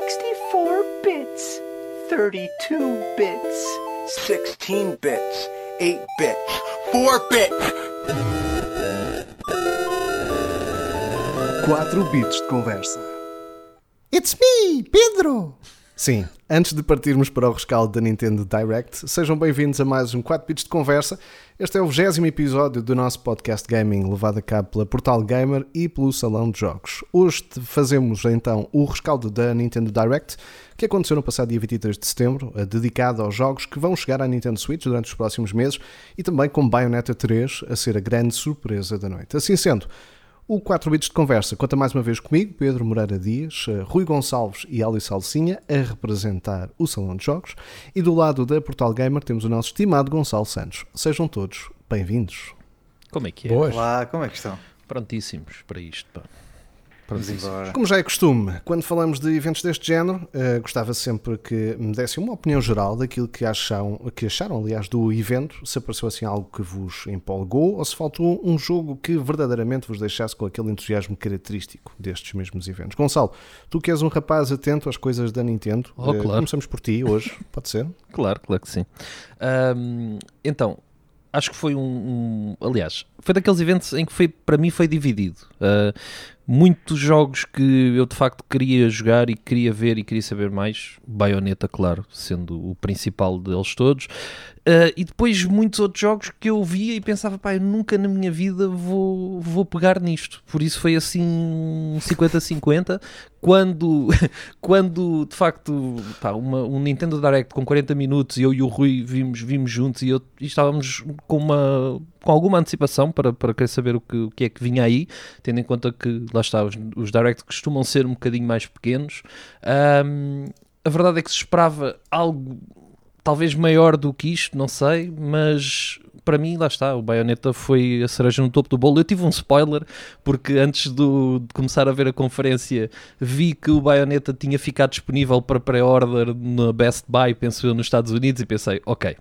64 bits, 32 bits, 16 bits, 8 bits, 4 bits. 4 bits de conversa. It's me, Pedro! Sim, antes de partirmos para o rescaldo da Nintendo Direct, sejam bem-vindos a mais um 4 bits de conversa. Este é o 20 episódio do nosso podcast gaming, levado a cabo pela Portal Gamer e pelo Salão de Jogos. Hoje fazemos então o rescaldo da Nintendo Direct, que aconteceu no passado dia 23 de setembro, dedicado aos jogos que vão chegar à Nintendo Switch durante os próximos meses e também com Bayonetta 3 a ser a grande surpresa da noite. Assim sendo, o 4 bits de conversa conta mais uma vez comigo, Pedro Moreira Dias, eh, Rui Gonçalves e Alice Alcinha a representar o Salão de Jogos e do lado da Portal Gamer temos o nosso estimado Gonçalo Santos. Sejam todos bem-vindos. Como é que é? Boas. Olá, como é que estão? Prontíssimos para isto, pá. Vamos embora. Como já é costume, quando falamos de eventos deste género, uh, gostava sempre que me dessem uma opinião geral daquilo que, acham, que acharam, aliás, do evento, se apareceu assim algo que vos empolgou ou se faltou um jogo que verdadeiramente vos deixasse com aquele entusiasmo característico destes mesmos eventos. Gonçalo, tu que és um rapaz atento às coisas da Nintendo, Oh, uh, claro. começamos por ti hoje, pode ser? Claro, claro que sim. Ahm, então, acho que foi um, um- Aliás, foi daqueles eventos em que foi, para mim foi dividido. Ah, muitos jogos que eu de facto queria jogar e queria ver e queria saber mais. Bayonetta, claro, sendo o principal deles todos. Ah, e depois muitos outros jogos que eu via e pensava, pá, eu nunca na minha vida vou, vou pegar nisto. Por isso foi assim um 50-50. Quando, quando de facto pá, uma, um Nintendo Direct com 40 minutos eu e o Rui vimos, vimos juntos e, eu, e estávamos com, uma, com alguma antecipação para, para querer saber o que, o que é que vinha aí, tendo em conta que lá está, os, os Direct costumam ser um bocadinho mais pequenos. Ahm, a verdade é que se esperava algo talvez maior do que isto, não sei, mas para mim, lá está, o Bayonetta foi a cereja no topo do bolo. Eu tive um spoiler, porque antes do- de começar a ver a conferência, vi que o Bayonetta tinha ficado disponível para pré-order na Best Buy, penso eu, nos Estados Unidos, e pensei, ok.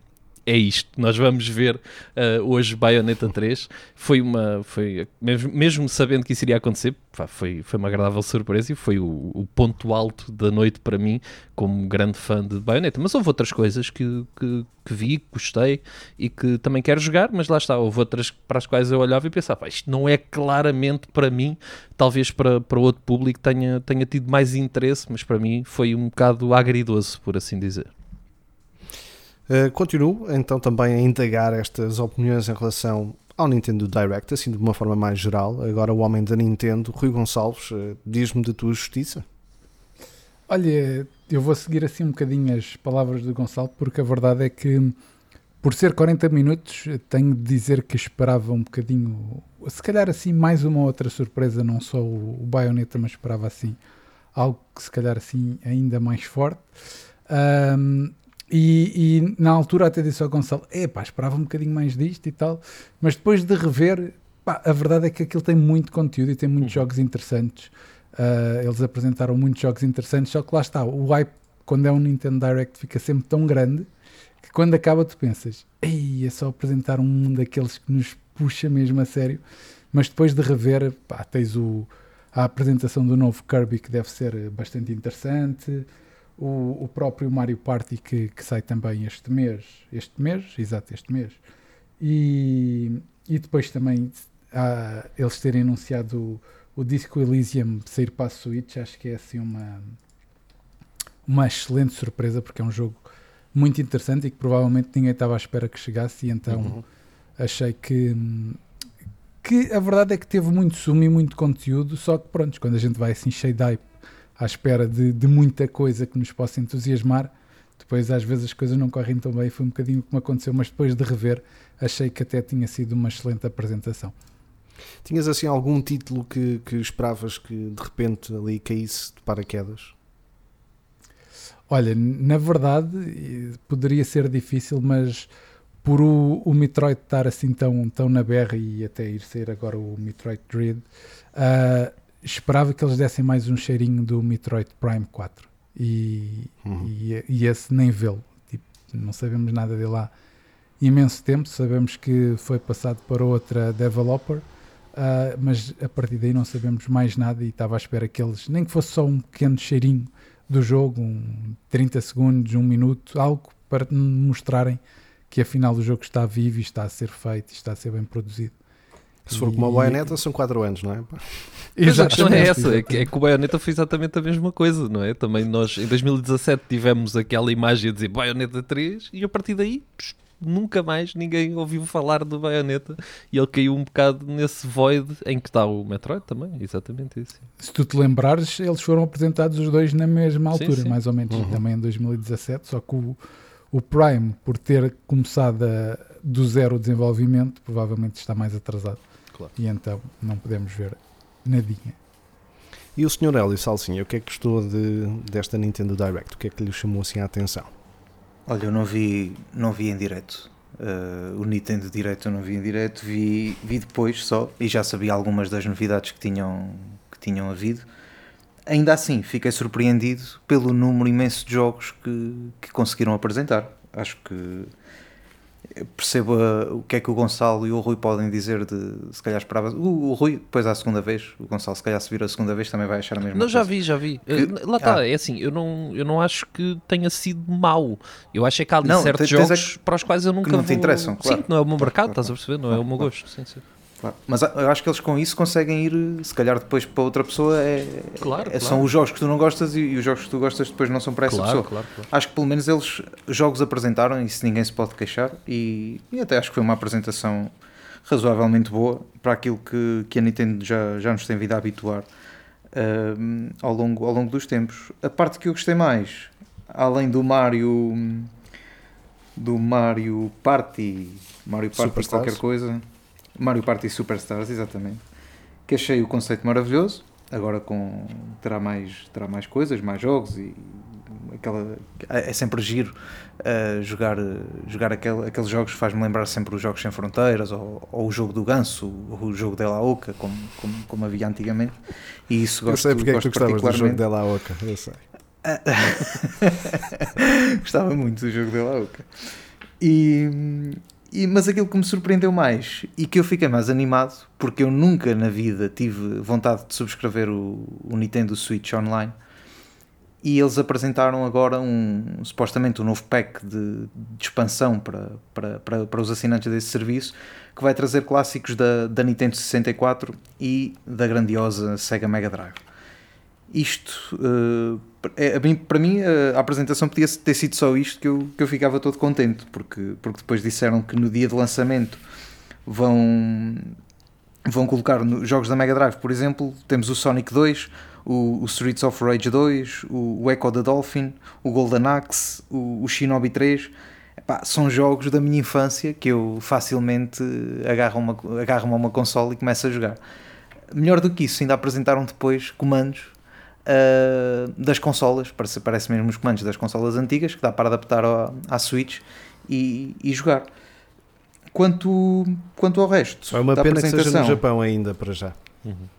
É isto, nós vamos ver eh, hoje Bayonetta 3. Foi uma, foi, mesmo, mesmo sabendo que isso iria acontecer, pá, foi, foi uma agradável surpresa e foi o, o ponto alto da noite para mim, como grande fã de Bayonetta. Mas houve outras coisas que, que, que vi, que gostei e que também quero jogar, mas lá está, houve outras para as quais eu olhava e pensava, pá, isto não é claramente para mim, talvez para, para outro público tenha, tenha tido mais interesse, mas para mim foi um bocado agridoce, por assim dizer. Uh, continuo então também a indagar estas opiniões em relação ao Nintendo Direct, assim de uma forma mais geral. Agora o homem da Nintendo, Rui Gonçalves, uh, diz-me da tua justiça. Olha, eu vou seguir assim um bocadinho as palavras do Gonçalo, porque a verdade é que, por ser 40 minutos, tenho de dizer que esperava um bocadinho, se calhar assim, mais uma outra surpresa, não só o, o Bayonetta, mas esperava assim, algo que se calhar assim ainda mais forte. Ahm, e, e na altura até disse ao Gonçalo: Epá, esperava um bocadinho mais disto e tal, mas depois de rever, pá, a verdade é que aquilo tem muito conteúdo e tem muitos jogos interessantes. Uh, eles apresentaram muitos jogos interessantes, só que lá está, o hype quando é um Nintendo Direct fica sempre tão grande que quando acaba tu pensas, ei, é só apresentar um daqueles que nos puxa mesmo a sério, mas depois de rever, pá, tens o, a apresentação do novo Kirby que deve ser bastante interessante, o, o próprio Mario Party que, que sai também este mês, este mês, exato, este mês, e, e depois também ah, eles terem anunciado o, o Disco Elysium sair para a Switch, acho que é assim uma, uma excelente surpresa, porque é um jogo muito interessante e que provavelmente ninguém estava à espera que chegasse, e então Uhum. achei que, que a verdade é que teve muito sumo e muito conteúdo, só que pronto, quando a gente vai assim cheio de hype, à espera de, de muita coisa que nos possa entusiasmar, depois às vezes as coisas não correm tão bem, foi um bocadinho como aconteceu, mas depois de rever, achei que até tinha sido uma excelente apresentação. Tinhas assim algum título que, que esperavas que de repente ali caísse de paraquedas? Olha, na verdade, poderia ser difícil, mas por o, o Metroid estar assim tão, tão na berra e até ir sair agora o Metroid Dread, ah, esperava que eles dessem mais um cheirinho do Metroid Prime 4. E, Uhum. e, e esse nem vê-lo. Tipo, não sabemos nada dele há imenso tempo. Sabemos que foi passado para outra developer, ah, mas a partir daí não sabemos mais nada. E estava à espera que eles, nem que fosse só um pequeno cheirinho do jogo, um 30 segundos, um minuto, algo para mostrarem que afinal o jogo está vivo e está a ser feito e está a ser bem produzido. Se for como a E- Bayonetta, são 4 anos, não é? Mas a questão é essa, é que, é que o Bayonetta foi exatamente a mesma coisa, não é? Também nós, em 2017, tivemos aquela imagem a dizer Bayonetta 3 e a partir daí, psh, nunca mais ninguém ouviu falar do Bayonetta e ele caiu um bocado nesse void em que está o Metroid também, exatamente isso. Se tu te lembrares, eles foram apresentados os dois na mesma Sim, altura, sim. mais ou menos, Uhum. também em 2017, só que o, o Prime, por ter começado a- do zero o desenvolvimento, provavelmente está mais atrasado. Claro. E então não podemos ver nadinha. E o Sr. Hélio Salsinha, o que é que gostou de, desta Nintendo Direct? O que é que lhe chamou assim a atenção? Olha, eu não vi, não vi em direto. Uh, o Nintendo Direct eu não vi em direto, vi, vi depois só e já sabia algumas das novidades que tinham, que tinham havido. Ainda assim, fiquei surpreendido pelo número imenso de jogos que, que conseguiram apresentar. Acho que percebo uh, o que é que o Gonçalo e o Rui podem dizer de se calhar esperava. O, o Rui, depois à segunda vez, o Gonçalo, se calhar se vir a segunda vez, também vai achar a mesma Não, já coisa. vi, já vi. Que- Eh, Lá está, Ah. é assim, eu não, eu não acho que tenha sido mau. Eu acho é que há ali Não, certos tens- tens jogos para os quais eu nunca não te vou- interessam, claro. Sim, não é o meu mercado, claro, estás a perceber? Não é o meu gosto. Sim, sim. Mas eu acho que eles com isso conseguem ir, se calhar depois para outra pessoa, é, Claro, é- são claro. os jogos que tu não gostas e, e os jogos que tu gostas depois não são para essa Claro, pessoa. claro, claro. Acho que pelo menos eles jogos apresentaram, e isso ninguém se pode queixar, e, e até acho que foi uma apresentação razoavelmente boa para aquilo que, que a Nintendo já, já nos tem vindo a habituar ahm, ao, longo, ao longo dos tempos. A parte que eu gostei mais, além do Mario do Mario Party, Mario Party Superstars. qualquer coisa, Mario Party Superstars, exatamente, que achei o conceito maravilhoso. Agora com terá mais terá mais coisas, mais jogos e aquela é sempre giro uh, jogar jogar aquele, aqueles jogos faz-me lembrar sempre os jogos sem fronteiras ou, ou o jogo do ganso, o jogo de La Oca, como, como, como havia antigamente. E isso eu gosto, sei porque é que tu gosto gostavas do jogo particularmente. à Oca, eu sei. Gostava muito do jogo de La Oca. E, e- mas aquilo que me surpreendeu mais e que eu fiquei mais animado, porque eu nunca na vida tive vontade de subscrever o, o Nintendo Switch Online, e eles apresentaram agora um supostamente um novo pack de, de expansão para, para, para, para os assinantes desse serviço que vai trazer clássicos da, da Nintendo 64 e da grandiosa Sega Mega Drive. Isto, eh, é- para mim, a apresentação podia ter sido só isto que eu, que eu ficava todo contente, porque, porque depois disseram que no dia de lançamento vão, vão colocar nos jogos da Mega Drive, por exemplo, temos o Sonic 2, o, o Streets of Rage 2, o, o Echo the Dolphin, o Golden Axe, o, o Shinobi 3. Epá, são jogos da minha infância que eu facilmente agarro uma, agarro-me a uma console e começo a jogar. Melhor do que isso, ainda apresentaram depois comandos uh, das consolas, parece, parece mesmo os comandos das consolas antigas, que dá para adaptar ao- à Switch e, e jogar. Quanto, quanto ao resto, Só é uma pena que seja no Japão ainda para já.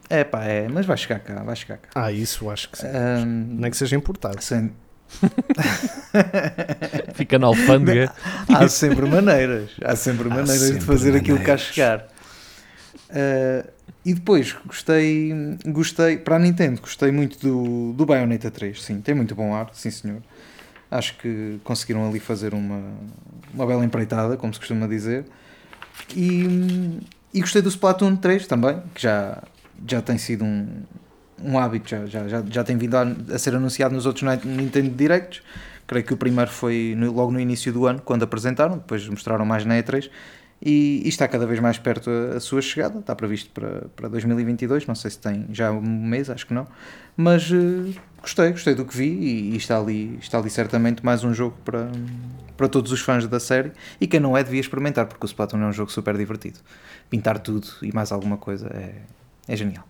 É pá, é, mas vai chegar cá, vai chegar cá. Ah, isso acho que sim. Não é que seja importado. sem- Fica na alfândega. há sempre maneiras, há sempre Há maneiras sempre de fazer aquilo que há maneiras. chegar. Ah, e depois gostei, gostei para a Nintendo, gostei muito do, do Bayonetta 3. Sim, tem muito bom ar, sim senhor. Acho que conseguiram ali fazer uma, uma bela empreitada, como se costuma dizer. E, e gostei do Splatoon 3 também, que já, já tem sido um, um hábito, já, já, já, tem vindo a, a ser anunciado nos outros Ni- Nintendo Directs. Creio que o primeiro foi no- logo no início do ano, quando apresentaram, depois mostraram mais na E3. E, e está cada vez mais perto a, a sua chegada, está previsto para, para 2022. Não sei se tem já um mês, acho que não, mas eh, gostei, gostei do que vi. E, e está, ali, está ali certamente mais um jogo para, para todos os fãs da série. E quem não é, devia experimentar, porque o Splatoon é um jogo super divertido. Pintar tudo e mais alguma coisa é, é genial.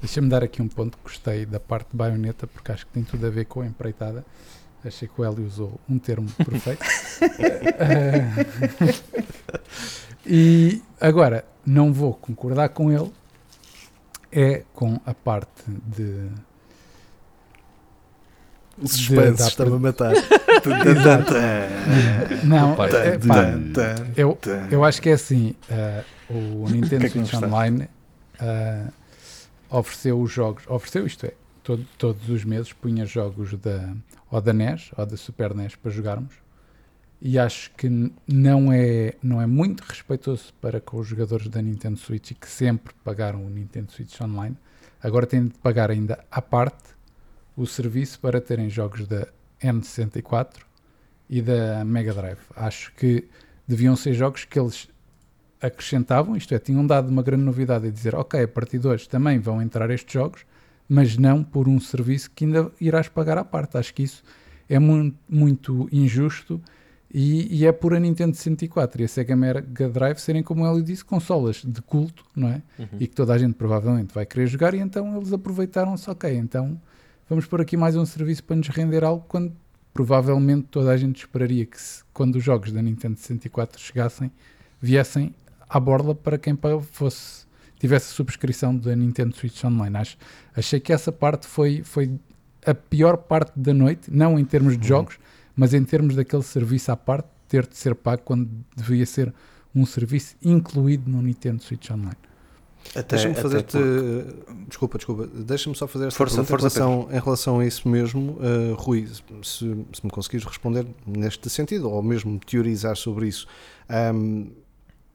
Deixa-me dar aqui um ponto que gostei da parte de baioneta, porque acho que tem tudo a ver com a empreitada. Achei que o Hélio usou um termo perfeito. Eh, e agora, não vou concordar com ele, é com a parte de. O suspense está-me a matar. Não, Opa, é, de- pá, Tan, eu, tan. eu acho que é assim: eh, o Nintendo é não Switch? Online eh, ofereceu os jogos, ofereceu isto é, todo- todos os meses punha jogos da, ou da NES ou da Super NES para jogarmos. E acho que não é, não é muito respeitoso para com os jogadores da Nintendo Switch e que sempre pagaram o Nintendo Switch Online. Agora têm de pagar ainda à parte o serviço para terem jogos da N64 e da Mega Drive. Acho que deviam ser jogos que eles acrescentavam, isto é, tinham dado uma grande novidade e dizer, ok, a partir de hoje também vão entrar estes jogos, mas não por um serviço que ainda irás pagar à parte. Acho que isso é mu- muito injusto e, e é por a Nintendo 64 e a Sega Mega Drive serem, como ele disse, consolas de culto, não é? E que toda a gente provavelmente vai querer jogar e então eles aproveitaram-se, ok, então vamos pôr aqui mais um serviço para nos render algo quando provavelmente toda a gente esperaria que se- quando os jogos da Nintendo 64 chegassem, viessem à borla para quem fosse tivesse a subscrição da Nintendo Switch Online. Acho, achei que essa parte foi, foi a pior parte da noite, não em termos de jogos, mas em termos daquele serviço à parte ter de ser pago quando devia ser um serviço incluído no Nintendo Switch Online. Deixa-me fazer-te. porque- Desculpa, desculpa. Deixa-me só fazer esta Força, pergunta força, em, relação, em relação a isso mesmo, uh, Rui. Se, se me conseguires responder neste sentido, ou mesmo teorizar sobre isso. Um,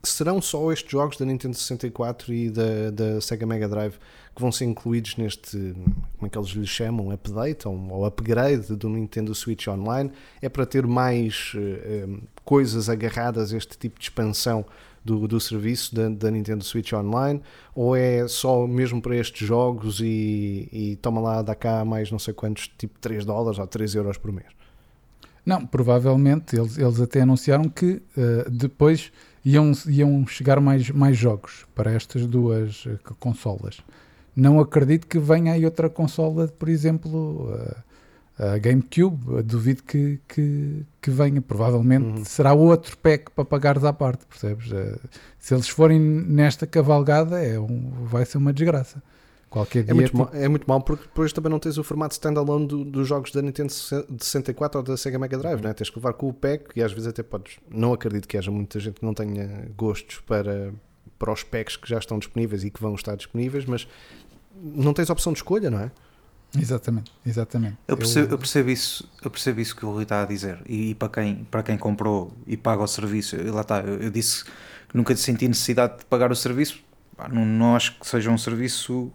serão só estes jogos da Nintendo 64 e da, da Sega Mega Drive que vão ser incluídos neste, como é que eles lhe chamam, update ou, ou upgrade do Nintendo Switch Online? É para ter mais eh, um, coisas agarradas a este tipo de expansão do, do serviço da, da Nintendo Switch Online? Ou é só mesmo para estes jogos e, e toma lá, dá cá mais não sei quantos, tipo 3 dólares ou 3 euros por mês? Não, provavelmente eles, eles até anunciaram que eh, depois iam, iam chegar mais, mais jogos para estas duas eh, consolas. Não acredito que venha aí outra consola, por exemplo, eh, a GameCube. Duvido que, que, que venha. Provavelmente será outro pack para pagares à parte, percebes? Eh, se eles forem nesta cavalgada, é um, vai ser uma desgraça. Qualquer É muito, tipo, mal, é muito mal porque depois também não tens o formato standalone do- dos jogos da Nintendo de 64 ou da Sega Mega Drive, né? tens que levar com o pack e às vezes até podes. Não acredito que haja muita gente que não tenha gostos para, para os packs que já estão disponíveis e que vão estar disponíveis, mas não tens opção de escolha, não é? Exatamente, exatamente. Eu percebo, eu percebo isso, eu percebo isso que o Rui está a dizer. E, e para, quem, para quem comprou e paga o serviço, eu- lá está, eu, eu disse que nunca senti necessidade de pagar o serviço. Pá, não, não acho que seja um serviço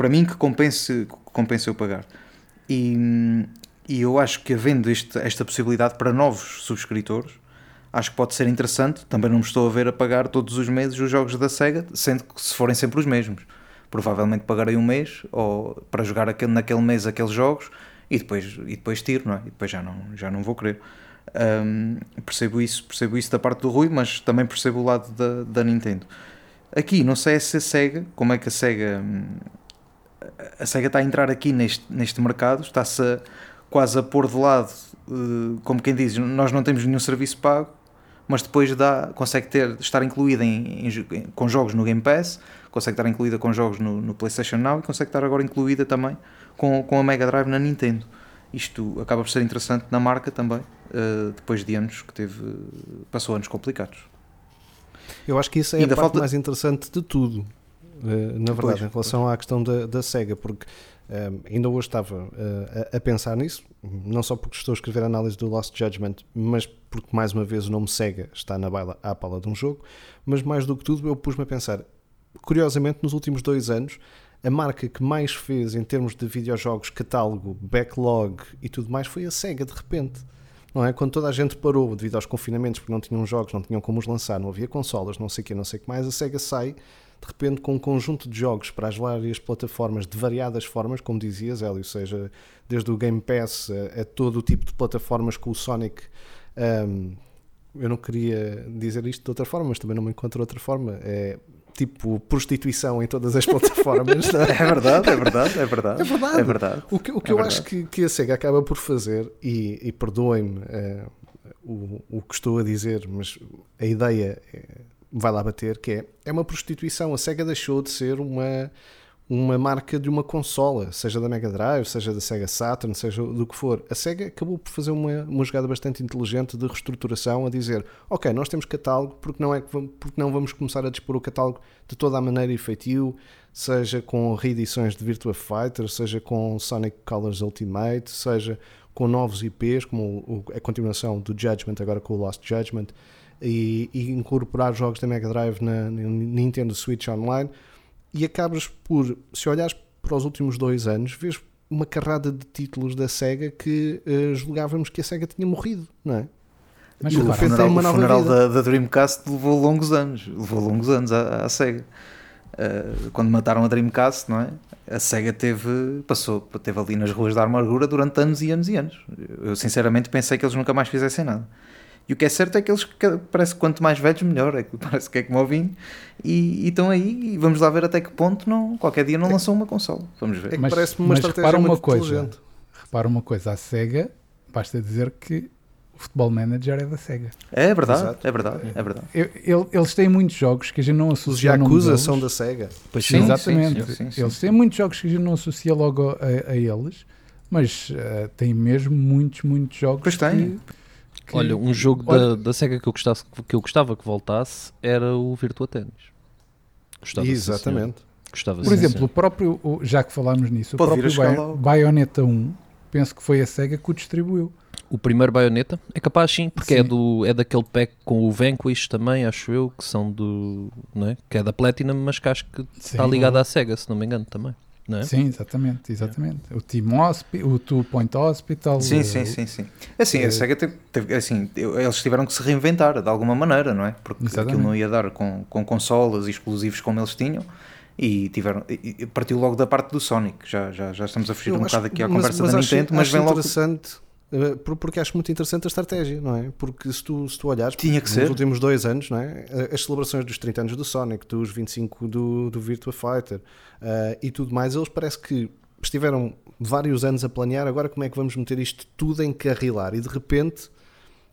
para mim que compense, compense eu pagar. E, e eu acho que havendo este, esta possibilidade para novos subscritores, acho que pode ser interessante. Também não me estou a ver a pagar todos os meses os jogos da Sega, sendo que se forem sempre os mesmos. Provavelmente pagarei um mês ou para jogar aquele, naquele mês aqueles jogos e depois, e depois tiro, não é? E depois já não, já não vou querer. Hum, percebo isso, percebo isso da parte do Rui, mas também percebo o lado da, da Nintendo. Aqui, não sei se a Sega, como é que a Sega hum, a Sega está a entrar aqui neste, neste mercado, está-se a- quase a pôr de lado, eh, como quem diz, nós não temos nenhum serviço pago, mas depois dá, consegue ter, estar incluída em, em com jogos no Game Pass, consegue estar incluída com jogos no, no PlayStation Now e consegue estar agora incluída também com, com a Mega Drive na Nintendo. Isto acaba por ser interessante na marca também, eh, depois de anos que teve, passou anos complicados. Eu acho que isso é Ainda a parte falta- mais interessante de tudo, na verdade, Pois, em relação à questão da, da SEGA, porque eh, ainda hoje estava eh, a, a pensar nisso, não só porque estou a escrever a análise do Lost Judgment, mas porque mais uma vez o nome SEGA está na baila, à pala de um jogo, mas mais do que tudo eu pus-me a pensar, curiosamente nos últimos dois anos, a marca que mais fez em termos de videojogos, catálogo, backlog e tudo mais foi a SEGA de repente não é? Quando toda a gente parou devido aos confinamentos, porque não tinham jogos, não tinham como os lançar, não havia consolas, não sei o que, não sei o que mais, a SEGA sai de repente com um conjunto de jogos para as várias plataformas de variadas formas, como dizias, Hélio, seja desde o Game Pass a, a todo o tipo de plataformas com o Sonic. um, eu não queria dizer isto de outra forma, mas também não me encontro outra forma. É tipo prostituição em todas as plataformas. não é? É verdade, é verdade, é verdade. É verdade. É verdade. O que, o que É eu verdade. acho que, que a SEGA acaba por fazer, e, e perdoem-me eh, o, o que estou a dizer, mas a ideia eh, vai lá bater, que é, é uma prostituição. A SEGA deixou de ser uma, uma marca de uma consola, seja da Mega Drive, seja da Sega Saturn, seja do que for. A SEGA acabou por fazer uma, uma jogada bastante inteligente de reestruturação, a dizer, ok, nós temos catálogo, porque não, é que vamos, porque não vamos começar a dispor o catálogo de toda a maneira e feitio, seja com reedições de Virtua Fighter, seja com Sonic Colors Ultimate, seja com novos IPs, como a continuação do Judgment, agora com o Lost Judgment, e, e incorporar jogos da Mega Drive na, na Nintendo Switch Online, e acabas por, se olhares para os últimos dois anos, vês uma carrada de títulos da SEGA que eh, julgávamos que a SEGA tinha morrido, não é? Mas E o repente funeral, o funeral vida. da, da Dreamcast levou longos anos. Levou longos anos à, à SEGA. Uh, quando mataram a Dreamcast, não é? A SEGA teve, passou, teve ali nas ruas da amargura durante anos e anos e anos. Eu sinceramente pensei que eles nunca mais fizessem nada. E o que é certo é que eles que- parece que quanto mais velhos melhor, é que parece que é como o vinho. E, e estão aí e vamos lá ver até que ponto não, qualquer dia não lançam uma console. Vamos ver. É que Mas- parece-me uma mas estratégia repara uma muito coisa. inteligente. repara uma coisa, a SEGA, basta dizer que o Futebol Manager é da SEGA. É verdade, Exato. é verdade, é verdade. Eu- ele- eles têm muitos jogos que a gente não Os associa nome Yakuza são da SEGA. Pois Sim, Exatamente. sim, sim, sim. Eles têm muitos jogos que a gente não associa logo a, a eles, mas eh, têm mesmo muitos, muitos jogos. Pois tem. que- que- Olha, um jogo Olha- da, da SEGA que eu, gostasse, que eu gostava que voltasse era o Virtua Tennis. Gostava. Exatamente. Gostava, Por exemplo, o próprio, já que falámos nisso, Pode o próprio. Bayonetta 1, penso que foi a SEGA que o distribuiu. o primeiro Bayonetta é capaz sim, porque é, Sim. do, é daquele pack com o Vanquish também, acho eu, que são do. Não é? Que é da Platinum, mas que acho que está Sim. ligado à SEGA, se não me engano também. Não é? Sim, exatamente, exatamente. O Team Hospi o Two Point Hospital. Sim, eh, sim, sim, sim. Assim, eh, a SEGA teve, teve- assim, eles tiveram que se reinventar de alguma maneira, não é? Porque Exatamente. aquilo não ia dar com, com consolas e exclusivos como eles tinham e tiveram e- partiu logo da parte do Sonic. Já, já, já estamos a fugir Eu um acho- bocado aqui à mas- conversa mas da acho- Nintendo, mas acho vem logo. interessante, eh, porque acho muito interessante a estratégia, não é? Porque se tu, se tu olhares Tinha que nos ser. últimos dois anos, não é? Eh, As celebrações dos 30 anos do Sonic, dos 25 do, do Virtua Fighter eh, e tudo mais, eles parece que estiveram vários anos a planear agora como é que vamos meter isto tudo em carrilar e de repente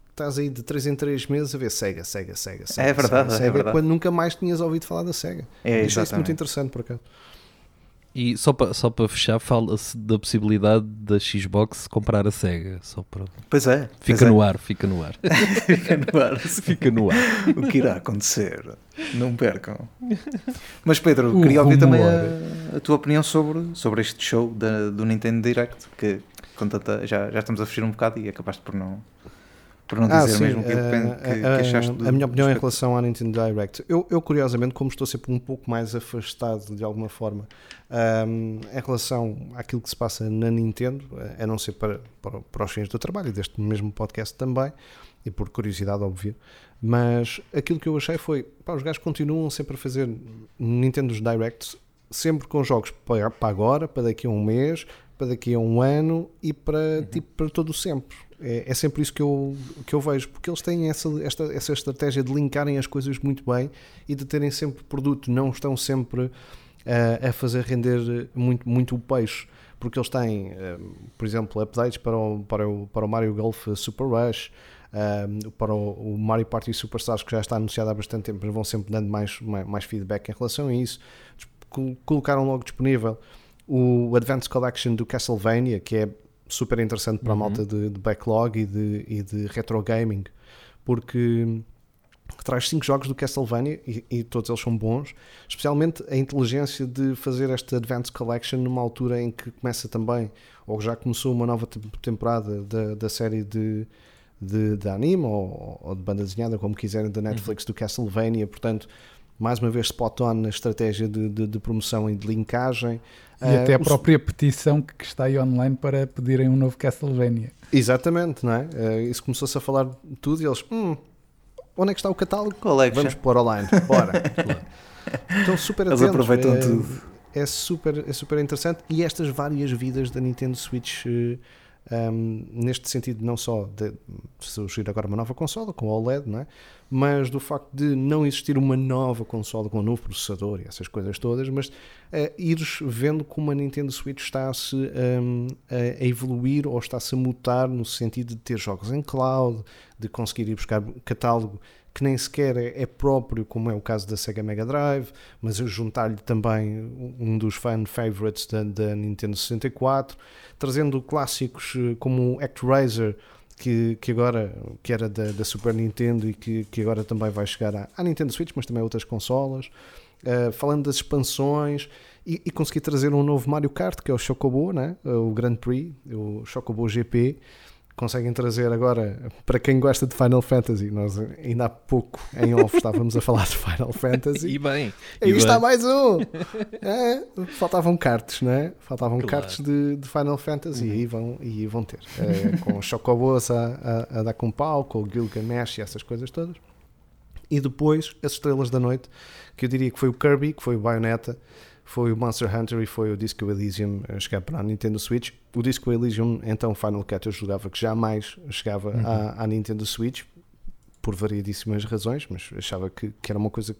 estás aí de 3 em 3 meses a ver Sega, Sega, Sega, Sega. É verdade, Sega, é Sega, verdade. Quando nunca mais tinhas ouvido falar da Sega. É, Achei isso muito interessante por acaso. E só para só fechar, fala-se da possibilidade da Xbox comprar a SEGA. Só para... Pois é. Fica pois no ar, fica no ar. é. Fica no ar. fica no ar. o que irá acontecer? Não percam. Mas Pedro, O queria ouvir também rumor. a, a tua opinião sobre, sobre este show da- do Nintendo Direct, que com tanta, já, já estamos a fugir um bocado e acabaste por não, por não dizer mesmo o que, eh, que, que eh, achaste do- A minha opinião em relação à Nintendo Direct. Eu, eu, curiosamente, como estou sempre um pouco mais afastado de alguma forma ahm, em relação àquilo que se passa na Nintendo, eh, a não ser para, para, para os fins do trabalho e deste mesmo podcast também, e por curiosidade, óbvio. Mas aquilo que eu achei foi: pá, os gajos continuam sempre a fazer Nintendo Directs, sempre com jogos para, para agora, para daqui a um mês, para daqui a um ano e para, tipo, para todo o sempre. É, é sempre isso que eu, que eu vejo, porque eles têm essa, esta, essa estratégia de linkarem as coisas muito bem e de terem sempre produto, não estão sempre ah, a fazer render muito, muito o peixe, porque eles têm, ah, por exemplo, updates para o, para o, para o Mario Golf Super Rush, ah, para o, o Mario Party Superstars, que já está anunciado há bastante tempo, mas vão sempre dando mais, mais, mais feedback em relação a isso. Col- Colocaram logo disponível o Advanced Collection do Castlevania, que é super interessante para a malta de, de backlog e de, e de retro gaming, porque traz cinco jogos do Castlevania e, e todos eles são bons, especialmente a inteligência de fazer esta Advanced Collection numa altura em que começa também, ou já começou uma nova te- temporada da, da série de, de, de anime ou, ou de banda desenhada, como quiserem, da Netflix do Castlevania, portanto, mais uma vez spot on na estratégia de, de, de promoção e de linkagem. E Ah, até a própria petição que, está aí online para pedirem um novo Castlevania. Exatamente, não é? Eh, isso começou-se a falar de tudo e eles, hum, onde é que está o catálogo? Collection. Vamos pôr online, bora. Estão super Eles atentos. aproveitam é, tudo. É super, é super interessante e estas várias vidas da Nintendo Switch, eh, um, neste sentido, não só de surgir agora uma nova consola com OLED, não é? mas do facto de não existir uma nova consola com um novo processador e essas coisas todas, mas eh, ires vendo como a Nintendo Switch está-se um, a evoluir ou está-se a mutar no sentido de ter jogos em cloud, de conseguir ir buscar catálogo que nem sequer é, é próprio, como é o caso da Sega Mega Drive, mas eu juntar-lhe também um dos fan favorites da, da Nintendo 64, trazendo clássicos eh, como o ActRaiser, que, que agora que era da, da Super Nintendo e que, que agora também vai chegar à, à Nintendo Switch, mas também a outras consolas. Uh, falando das expansões e, e consegui trazer um novo Mario Kart que é o Chocobo, né? o Grand Prix, o Chocobo GP conseguem trazer agora, para quem gosta de Final Fantasy, nós ainda há pouco em off estávamos a falar de Final Fantasy. E bem. E e está bem. mais um! É, faltavam cartas, não é? Faltavam Claro. cartas de, de Final Fantasy e, aí vão, e vão ter. É, com os Chocobos a, a, a dar com pau, com o Gilgamesh e essas coisas todas. E depois as Estrelas da Noite, que eu diria que foi o Kirby, que foi o Bayonetta, foi o Monster Hunter e foi o Disco Elysium a chegar para a Nintendo Switch. O Disco Elysium, então Final Cut eu jogava que jamais chegava à, à Nintendo Switch, por variedíssimas razões, mas achava que, que era uma coisa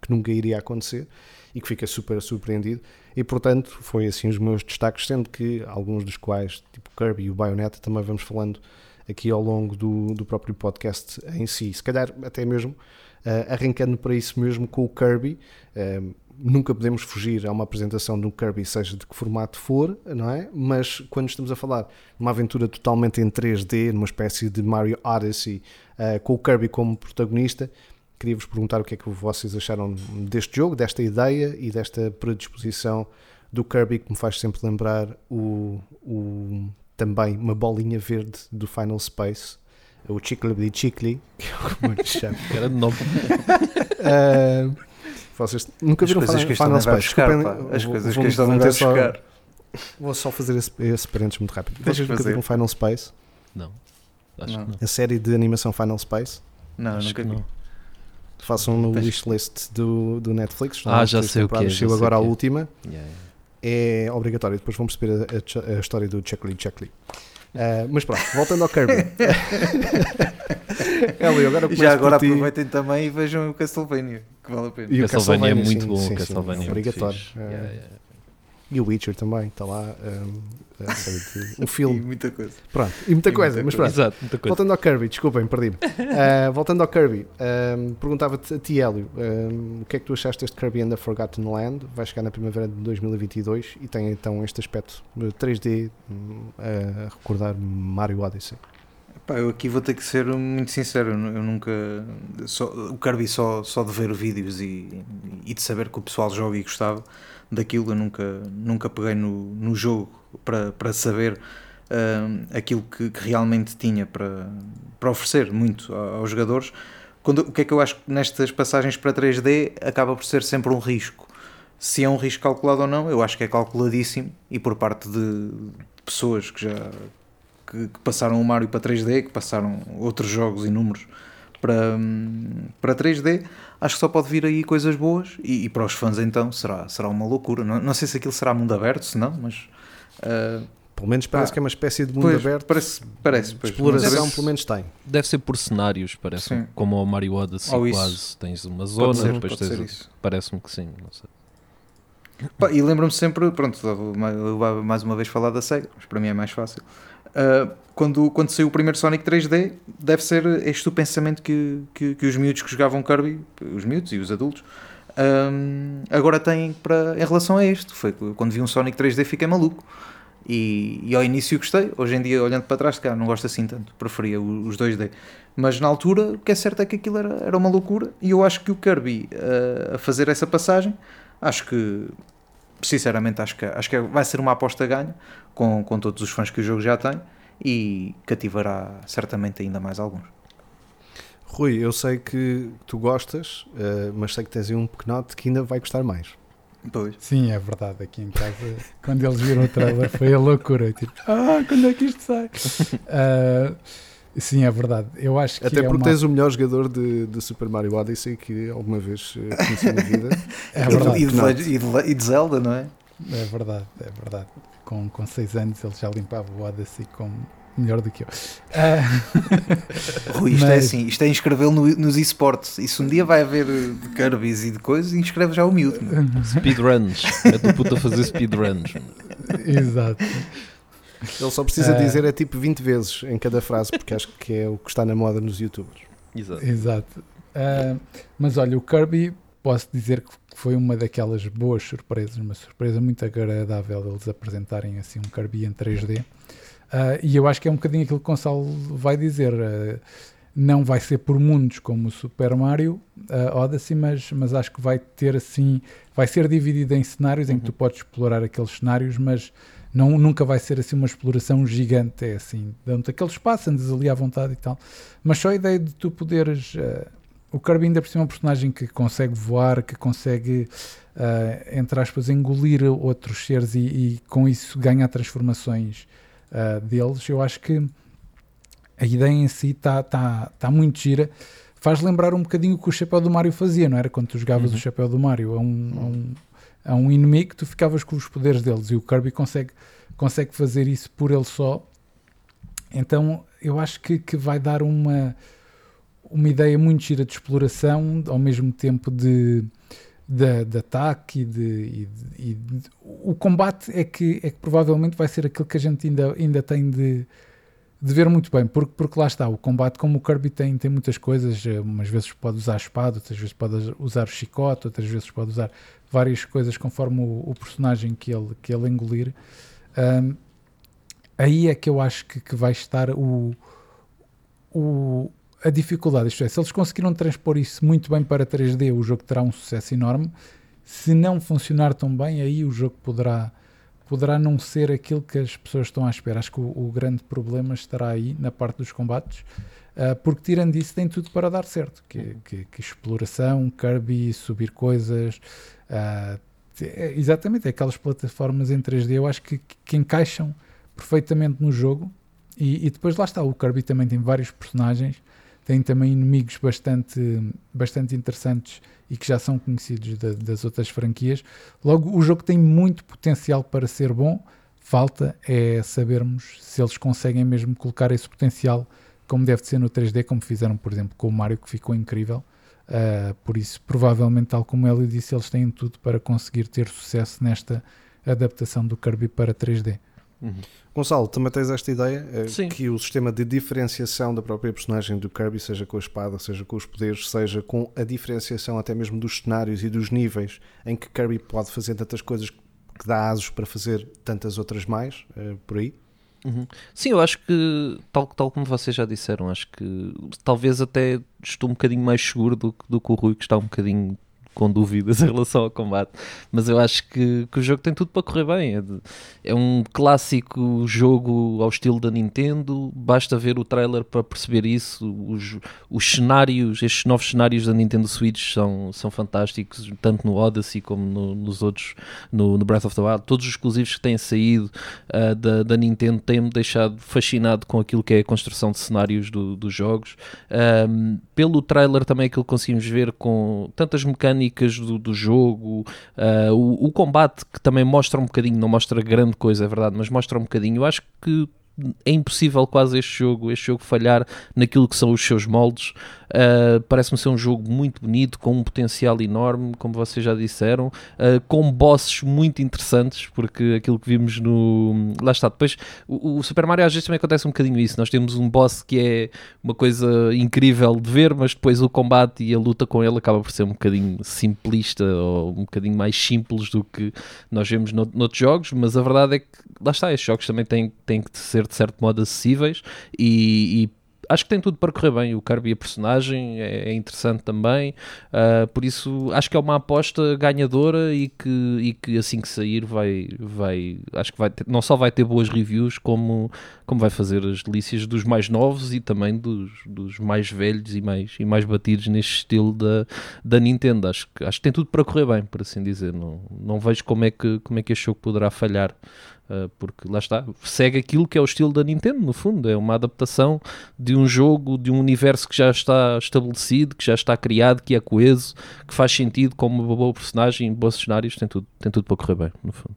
que nunca iria acontecer e que fica super surpreendido. E portanto, foi assim os meus destaques, sendo que alguns dos quais, tipo Kirby e o Bayonetta, também vamos falando aqui ao longo do, do próprio podcast em si. Se calhar até mesmo uh, arrancando para isso mesmo com o Kirby. Uh, nunca podemos fugir a uma apresentação do Kirby, seja de que formato for, não é? Mas quando estamos a falar de uma aventura totalmente em 3D, numa espécie de Mario Odyssey, uh, com o Kirby como protagonista, queria-vos perguntar o que é que vocês acharam deste jogo, desta ideia e desta predisposição do Kirby, que me faz sempre lembrar o, o também uma bolinha verde do Final Space, o Chickly Chickly, que é como eu lhe chamo. Era de novo. Uh, vocês nunca As viram coisas Final, que Final Space? buscar, Desculpem. As vou- coisas vou- que este vou vai só- buscar. Vou só fazer esse, esse parênteses muito rápido. Vocês nunca fazer. viram Final Space? Não. Acho Não. que não. A série de animação Final Space? Não, Acho nunca que vi. não. Façam no Tens- wishlist do, do Netflix. Ah, Não, já sei o que é, sei agora a é. última. Yeah, yeah. É obrigatório. Depois vão perceber a, a- a história do Chuckly Chuckly. Uh, mas pronto, voltando ao Kirby. Agora E já agora por ti. aproveitem também e vejam o Castlevania, que vale a pena. E o Castlevania é Castlevania, muito sim, bom. sim, sim, Castlevania é muito obrigatório. fixe. É. Yeah, yeah. E o Witcher também, está lá. um, série de- um E filme. muita coisa. Pronto, e muita E coisa, muita mas coisa. pronto. Exato, muita coisa. Voltando ao Kirby, desculpem, perdi-me. Uh, voltando ao Kirby, um, perguntava-te a ti, Hélio, um, o que é que tu achaste deste Kirby and the Forgotten Land? Vai chegar na primavera de 2022 e tem então este aspecto de 3D um, a recordar Mario Odyssey. Pá, eu aqui vou ter que ser muito sincero, eu nunca. Só, o Kirby só, só de ver vídeos e, e de saber que o pessoal joga e gostava daquilo, eu nunca, nunca peguei no, no jogo para, para saber hum, aquilo que, que realmente tinha para, para oferecer muito aos jogadores. Quando, o que é que eu acho que nestas passagens para 3D acaba por ser sempre um risco. Se é um risco calculado ou não, eu acho que é calculadíssimo e por parte de pessoas que já que, que passaram o Mario para 3D, que passaram outros jogos e números para, hum, para 3D, acho que só pode vir aí coisas boas e, e para os fãs então será, será uma loucura. Não, não sei se aquilo será mundo aberto, se não, mas ah, Pelo menos parece Ah, que é uma espécie de mundo pois, aberto. Parece, parece pois, exploração, pelo menos tem. Deve ser por cenários, parece Sim. como o Mario Odyssey isso. quase. Tens uma Pode zona, ser, depois pode ser tens. isso. Parece-me que sim, não sei. Pá, e lembro-me sempre, pronto, mais uma vez falar da SEGA, mas para mim é mais fácil. Ah, quando, quando saiu o primeiro Sonic 3D, deve ser este o pensamento que, que, que os miúdos que jogavam Kirby, os miúdos e os adultos, ahm, agora têm para, em relação a isto. Foi quando vi um Sonic 3D fiquei maluco. E, e ao início gostei, hoje em dia, olhando para trás, cara, não gosto assim tanto, preferia os 2D. Mas na altura, o que é certo é que aquilo era, era uma loucura, e eu acho que o Kirby ah, a fazer essa passagem, acho que sinceramente acho que, acho que vai ser uma aposta ganha com, com todos os fãs que o jogo já tem e cativará certamente ainda mais alguns. Rui, eu sei que tu gostas, uh, mas sei que tens aí um pequenote que ainda vai gostar mais. Pois. Sim, é verdade. Aqui em casa, quando eles viram o trailer, foi a loucura. Tipo, ah, quando é que isto sai? Ah, sim, é verdade. Eu acho que Até é porque uma... tens o melhor jogador de, de Super Mario Odyssey que alguma vez uh, conheci na vida. É e, verdade. e, de, e de Zelda, não é? É verdade, é verdade. Com, com seis anos ele já limpava o Odyssey com melhor do que eu. Ah, Rui, isto é Mas- assim, isto é inscrevê-lo no, nos esportes. E se um dia vai haver eh, de Kirby's e de coisas, inscreve já o miúdo. meu. Speedruns. Mete o puto a fazer speedruns. exato. Ele só precisa Eh. dizer é tipo 20 vezes em cada frase, porque acho que é o que está na moda nos youtubers. Exato. Exato. Ah, mas olha, o Kirby, posso dizer que foi uma daquelas boas surpresas, uma surpresa muito agradável eles apresentarem assim um em 3D. Uh, e eu acho que é um bocadinho aquilo que o Gonçalo vai dizer. Uh, não vai ser por mundos como o Super Mario uh, Odyssey, mas, mas acho que vai ter assim, vai ser dividido em cenários uhum. em que tu podes explorar aqueles cenários, mas não, nunca vai ser assim uma exploração gigante, é assim, dando-te aquele espaço, andas ali à vontade e tal. Mas só a ideia de tu poderes. Uh, o Kirby ainda por cima é um personagem que consegue voar, que consegue, uh, entre aspas, engolir outros seres e, e com isso ganha transformações uh, deles. Eu acho que a ideia em si está tá, tá muito gira. Faz lembrar um bocadinho o que o chapéu do Mario fazia, não era? Quando tu jogavas uhum. o chapéu do Mario a um, a, um, a um inimigo, tu ficavas com os poderes deles e o Kirby consegue, consegue fazer isso por ele só. Então eu acho que, que vai dar uma, uma ideia muito gira de exploração, ao mesmo tempo de, de, de ataque e, de, e, de, e de, o combate é que, é que provavelmente vai ser aquilo que a gente ainda, ainda tem de de ver muito bem, porque, porque lá está, o combate, como o Kirby tem, tem muitas coisas, eh, umas vezes pode usar a espada, outras vezes pode usar o chicote, outras vezes pode usar várias coisas conforme o, o personagem que ele, que ele engolir. Um, aí é que eu acho que, que vai estar o, o, a dificuldade. Isto é, se eles conseguiram transpor isso muito bem para 3D, o jogo terá um sucesso enorme. Se não funcionar tão bem, aí o jogo poderá poderá não ser aquilo que as pessoas estão à espera. Acho que o, o grande problema estará aí na parte dos combates, uh, porque tirando isso tem tudo para dar certo, que, que, que exploração, Kirby, subir coisas, uh, é, exatamente, é aquelas plataformas em 3D eu acho que, que encaixam perfeitamente no jogo e, e, depois lá está, o Kirby também tem vários personagens, tem também inimigos bastante, bastante interessantes e que já são conhecidos da, das outras franquias. Logo, o jogo tem muito potencial para ser bom. Falta é sabermos se eles conseguem mesmo colocar esse potencial como deve ser no 3D, como fizeram, por exemplo, com o Mario, que ficou incrível. Uh, por isso, provavelmente, tal como ele disse, eles têm tudo para conseguir ter sucesso nesta adaptação do Kirby para 3D. Uhum. Gonçalo, também tens esta ideia eh, Sim. que o sistema de diferenciação da própria personagem do Kirby, seja com a espada, seja com os poderes, seja com a diferenciação até mesmo dos cenários e dos níveis em que Kirby pode fazer tantas coisas que dá asos para fazer tantas outras mais, uh, por aí? Uhum. Sim, eu acho que, tal, tal como vocês já disseram, acho que talvez até estou um bocadinho mais seguro do, do que o Rui, que está um bocadinho com dúvidas em relação ao combate, mas eu acho que, que o jogo tem tudo para correr bem. É, de, é, um clássico jogo ao estilo da Nintendo, basta ver o trailer para perceber isso. Os, os cenários, estes novos cenários da Nintendo Switch são, são fantásticos, tanto no Odyssey como no, nos outros, no, no, Breath of the Wild. Todos os exclusivos que têm saído uh, da, da Nintendo têm-me deixado fascinado com aquilo que é a construção de cenários do, dos jogos. Um, pelo trailer também aquilo que conseguimos ver com tantas mecânicas mecânicas do, do jogo, uh, o, o, combate que também mostra um bocadinho, não mostra grande coisa, é verdade, mas mostra um bocadinho. Eu acho que é impossível quase este jogo, este jogo falhar naquilo que são os seus moldes. Uh, Parece-me ser um jogo muito bonito, com um potencial enorme, como vocês já disseram, uh, com bosses muito interessantes, porque aquilo que vimos no. Lá está, depois o, o, Super Mario às vezes também acontece um bocadinho isso. Nós temos um boss que é uma coisa incrível de ver, mas depois o combate e a luta com ele acaba por ser um bocadinho simplista ou um bocadinho mais simples do que nós vemos no, noutros jogos. Mas a verdade é que lá está, estes jogos também têm, têm que ser de certo modo acessíveis e, e acho que tem tudo para correr bem. O Kirby, a personagem, é, é interessante também. Uh, por isso, acho que é uma aposta ganhadora e que, e que assim que sair vai, vai acho que vai ter, não só vai ter boas reviews, como, como vai fazer as delícias dos mais novos e também dos, dos mais velhos e mais, e mais batidos neste estilo da, da Nintendo. Acho que, acho que tem tudo para correr bem, por assim dizer. Não, não vejo como é que, como é que este jogo poderá falhar. Uh, porque lá está, segue aquilo que é o estilo da Nintendo, no fundo, é uma adaptação de um jogo, de um universo que já está estabelecido, que já está criado, que é coeso, que faz sentido como uma boa personagem, bons cenários, tem tudo, tem tudo para correr bem, no fundo.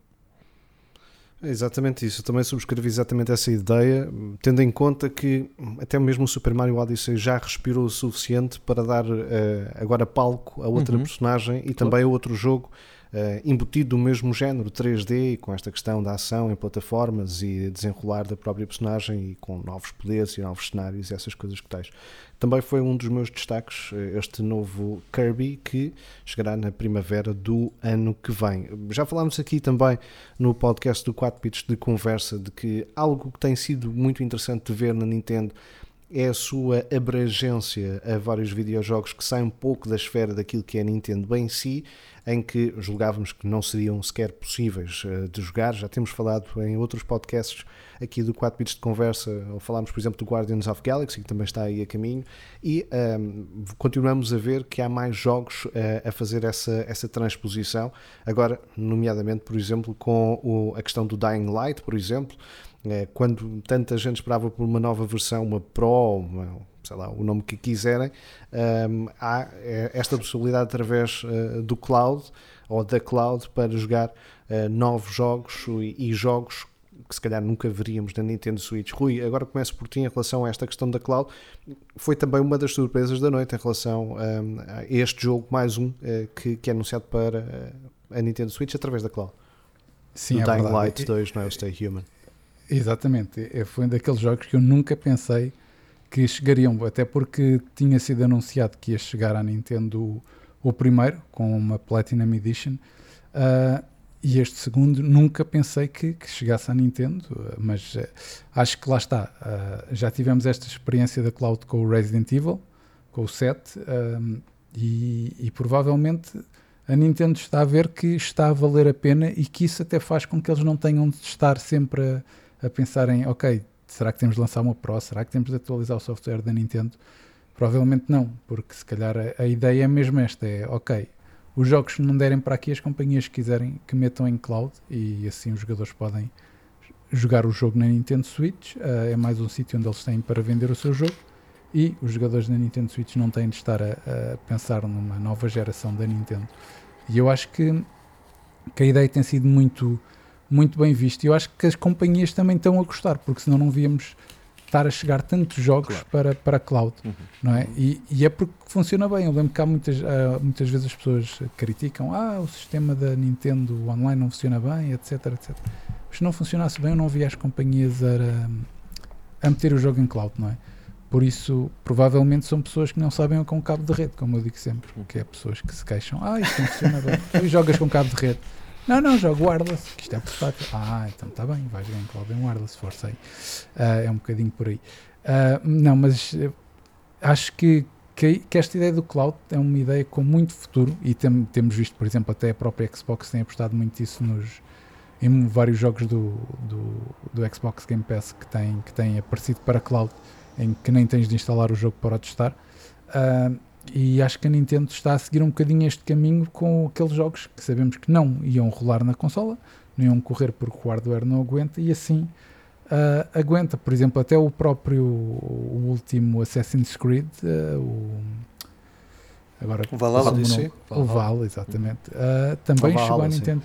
É exatamente isso, eu também subscrevi exatamente essa ideia, tendo em conta que até mesmo o Super Mario Odyssey já respirou o suficiente para dar uh, agora palco a outra uhum. personagem e também a outro jogo embutido do mesmo género 3D, com esta questão da ação em plataformas e desenrolar da própria personagem e com novos poderes e novos cenários e essas coisas que tens. Também foi um dos meus destaques este novo Kirby que chegará na primavera do ano que vem. Já falámos aqui também no podcast do 4 Bits de conversa de que algo que tem sido muito interessante de ver na Nintendo é a sua abrangência a vários videojogos que saem um pouco da esfera daquilo que é a Nintendo bem em si, em que julgávamos que não seriam sequer possíveis uh, de jogar. Já temos falado em outros podcasts aqui do 4 bits de conversa, ou falámos, por exemplo, do Guardians of Galaxy, que também está aí a caminho, e um, ehm, continuamos a ver que há mais jogos uh, a fazer essa, essa transposição. Agora, nomeadamente, por exemplo, com o, a questão do Dying Light, por exemplo, quando tanta gente esperava por uma nova versão, uma Pro, uma, sei lá, o nome que quiserem, um, há é, esta possibilidade através uh, do cloud ou da cloud para jogar uh, novos jogos e, e, jogos que se calhar nunca veríamos na Nintendo Switch. Rui, agora começo por ti em relação a esta questão da cloud. Foi também uma das surpresas da noite em relação um, a este jogo, mais um, uh, que, que, é anunciado para a Nintendo Switch através da cloud. Sim, o é Dying verdade. Light 2, não é o Stay Human. Exatamente, é, foi um daqueles jogos que eu nunca pensei que chegariam, até porque tinha sido anunciado que ia chegar à Nintendo o, primeiro, com uma Platinum Edition, uh, e este segundo nunca pensei que, que chegasse à Nintendo, mas uh, acho que lá está. Uh, já tivemos esta experiência da cloud com o Resident Evil, com o 7, e, e provavelmente a Nintendo está a ver que está a valer a pena e que isso até faz com que eles não tenham de estar sempre a a pensar em, ok, será que temos de lançar uma Pro? Será que temos de atualizar o software da Nintendo? Provavelmente não, porque se calhar a, a ideia é mesmo esta, é, ok, os jogos não derem para aqui, as companhias que quiserem que metam em cloud e assim os jogadores podem jogar o jogo na Nintendo Switch, uh, é mais um sítio onde eles têm para vender o seu jogo e os jogadores da Nintendo Switch não têm de estar a, a pensar numa nova geração da Nintendo. E eu acho que, que a ideia tem sido muito muito bem visto. E eu acho que as companhias também estão a gostar, porque senão não víamos estar a chegar tantos jogos claro. para, para a cloud, uhum. não é? E, e, é porque funciona bem. Eu lembro que há muitas, uh, muitas vezes as pessoas criticam, ah, o sistema da Nintendo online não funciona bem, etc, etc. Mas se não funcionasse bem, eu não via as companhias a, a meter o jogo em cloud, não é? Por isso, provavelmente são pessoas que não sabem o que é um cabo de rede, como eu digo sempre, que é pessoas que se queixam, ah, isto não funciona bem, tu jogas com cabo de rede. Não, não, jogo wireless, que isto é portátil. Ah, então está bem, vais cloud em wireless, força aí. Uh, é um bocadinho por aí. Uh, não, mas uh, acho que, que, que, esta ideia do cloud é uma ideia com muito futuro e tem, temos visto, por exemplo, até a própria Xbox tem apostado muito isso nos, em vários jogos do, do, do Xbox Game Pass que têm, que têm aparecido para cloud, em que nem tens de instalar o jogo para o testar. Uh, e acho que a Nintendo está a seguir um bocadinho este caminho com aqueles jogos que sabemos que não iam rolar na consola, não iam correr porque o hardware não aguenta e assim uh, aguenta. Por exemplo, até o próprio o último Assassin's Creed, uh, o agora o Valhalla, o, o Val, exatamente. Uh, também chegou à Nintendo,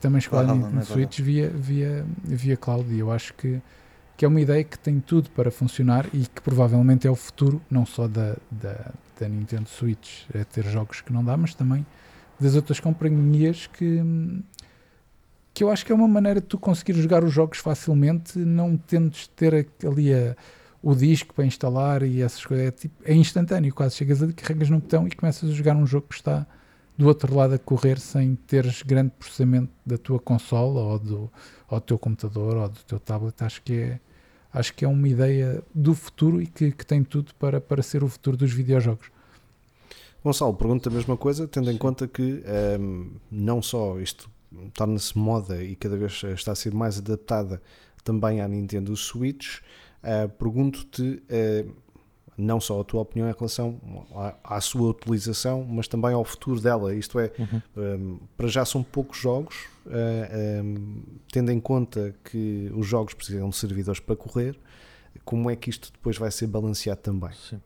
também chegou Valhalla, à Nintendo é Switch via, via, via cloud e eu acho que que é uma ideia que tem tudo para funcionar e que provavelmente é o futuro, não só da, da, da Nintendo Switch a ter jogos que não dá, mas também das outras companhias que, que eu acho que é uma maneira de tu conseguir jogar os jogos facilmente, não tendo de ter ali a, o disco para instalar e essas coisas. É, tipo, é instantâneo, quase chegas a carregas no botão e começas a jogar um jogo que está do outro lado a correr sem teres grande processamento da tua consola ou do, ou do teu computador ou do teu tablet. Acho que é, acho que é uma ideia do futuro e que, que tem tudo para, para ser o futuro dos videojogos. Gonçalo, pergunta a mesma coisa, tendo em conta que um, ehm, não só isto torna-se moda e cada vez está a ser mais adaptada também à Nintendo Switch, uh, pergunto-te uh, não só a tua opinião em relação à, à, sua utilização, mas também ao futuro dela. Isto é, uhum. um, para já são poucos jogos, uh, um, tendo em conta que os jogos precisam de servidores para correr. como é que isto depois vai ser balanceado também. Sim.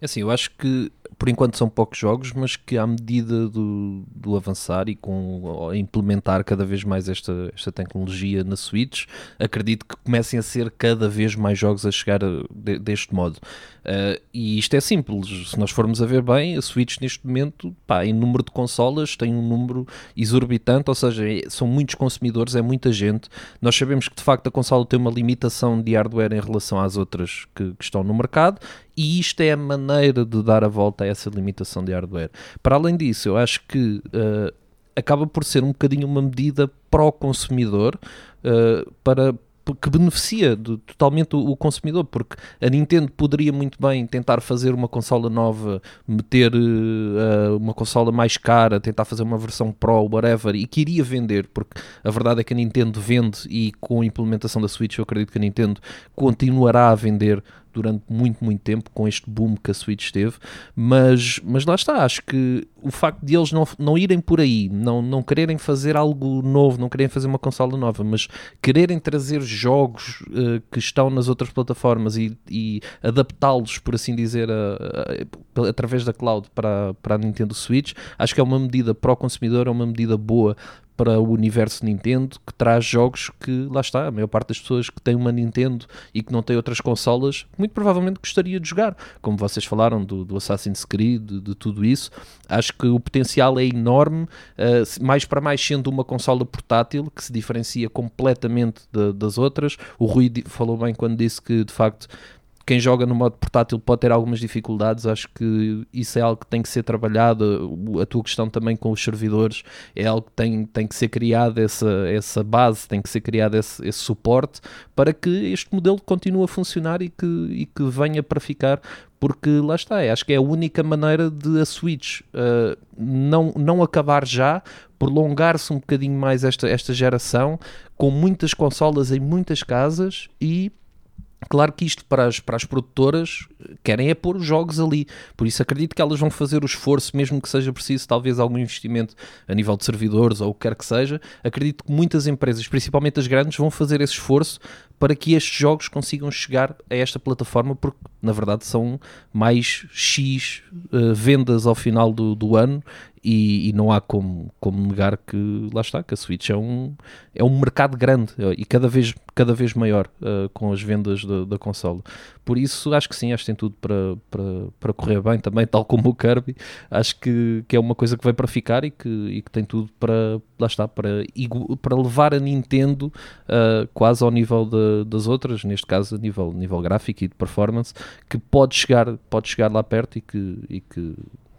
É assim, eu acho que por enquanto são poucos jogos, mas que à medida do, do avançar e com implementar cada vez mais esta, esta tecnologia na Switch, acredito que comecem a ser cada vez mais jogos a chegar a, de, deste modo. Uh, e isto é simples, se nós formos a ver bem, a Switch neste momento, pá, em número de consolas, tem um número exorbitante, ou seja, é, são muitos consumidores, é muita gente. Nós sabemos que de facto a consola tem uma limitação de hardware em relação às outras que, que estão no mercado e isto é a maneira de dar a volta a essa limitação de hardware. Para além disso, eu acho que uh, acaba por ser um bocadinho uma medida para o consumidor uh, para que beneficia de, totalmente o, o, consumidor, porque a Nintendo poderia muito bem tentar fazer uma consola nova, meter uh, uma consola mais cara, tentar fazer uma versão Pro, whatever, e que iria vender, porque a verdade é que a Nintendo vende e com a implementação da Switch eu acredito que a Nintendo continuará a vender durante muito, muito tempo com este boom que a Switch teve, mas, mas lá está, acho que o facto de eles não, não irem por aí, não, não quererem fazer algo novo, não quererem fazer uma consola nova, mas quererem trazer jogos uh, que estão nas outras plataformas e, e adaptá-los, por assim dizer, a, a, através da cloud para, para a Nintendo Switch, acho que é uma medida para o consumidor, é uma medida boa para o universo Nintendo que traz jogos que, lá está, a maior parte das pessoas que tem uma Nintendo e que não tem outras consolas, muito provavelmente gostaria de jogar. Como vocês falaram do, do Assassin's Creed, de, de, tudo isso, acho que o potencial é enorme, uh, mais para mais sendo uma consola portátil que se diferencia completamente de, das outras. O Rui falou bem quando disse que, de facto, quem joga no modo portátil pode ter algumas dificuldades, acho que isso é algo que tem que ser trabalhado. A tua questão também com os servidores é algo que tem, tem que ser criado, essa, essa base, tem que ser criado esse, esse suporte para que este modelo continue a funcionar e que, e que venha para ficar. Porque lá está, acho que é a única maneira de a Switch uh, não, não acabar já, prolongar-se um bocadinho mais esta, esta geração, com muitas consolas em muitas casas e Claro que isto para as, para as produtoras querem é pôr os jogos ali, por isso acredito que elas vão fazer o esforço, mesmo que seja preciso talvez algum investimento a nível de servidores ou o que quer que seja. Acredito que muitas empresas, principalmente as grandes, vão fazer esse esforço para que estes jogos consigam chegar a esta plataforma, porque na verdade são mais X uh, vendas ao final do, do ano e, e, não há como, como negar que lá está, que a Switch é um, é um mercado grande eh, e cada vez, cada vez maior uh, com as vendas da, da consola. Por isso acho que sim, acho que tem tudo para, para, para correr bem também, tal como o Kirby. Acho que, que é uma coisa que vai para ficar e que, e que tem tudo para lá está, para, para levar a Nintendo uh, quase ao nível das outras, neste caso a nível, nível gráfico e de performance, que pode chegar, pode chegar lá perto e que, e que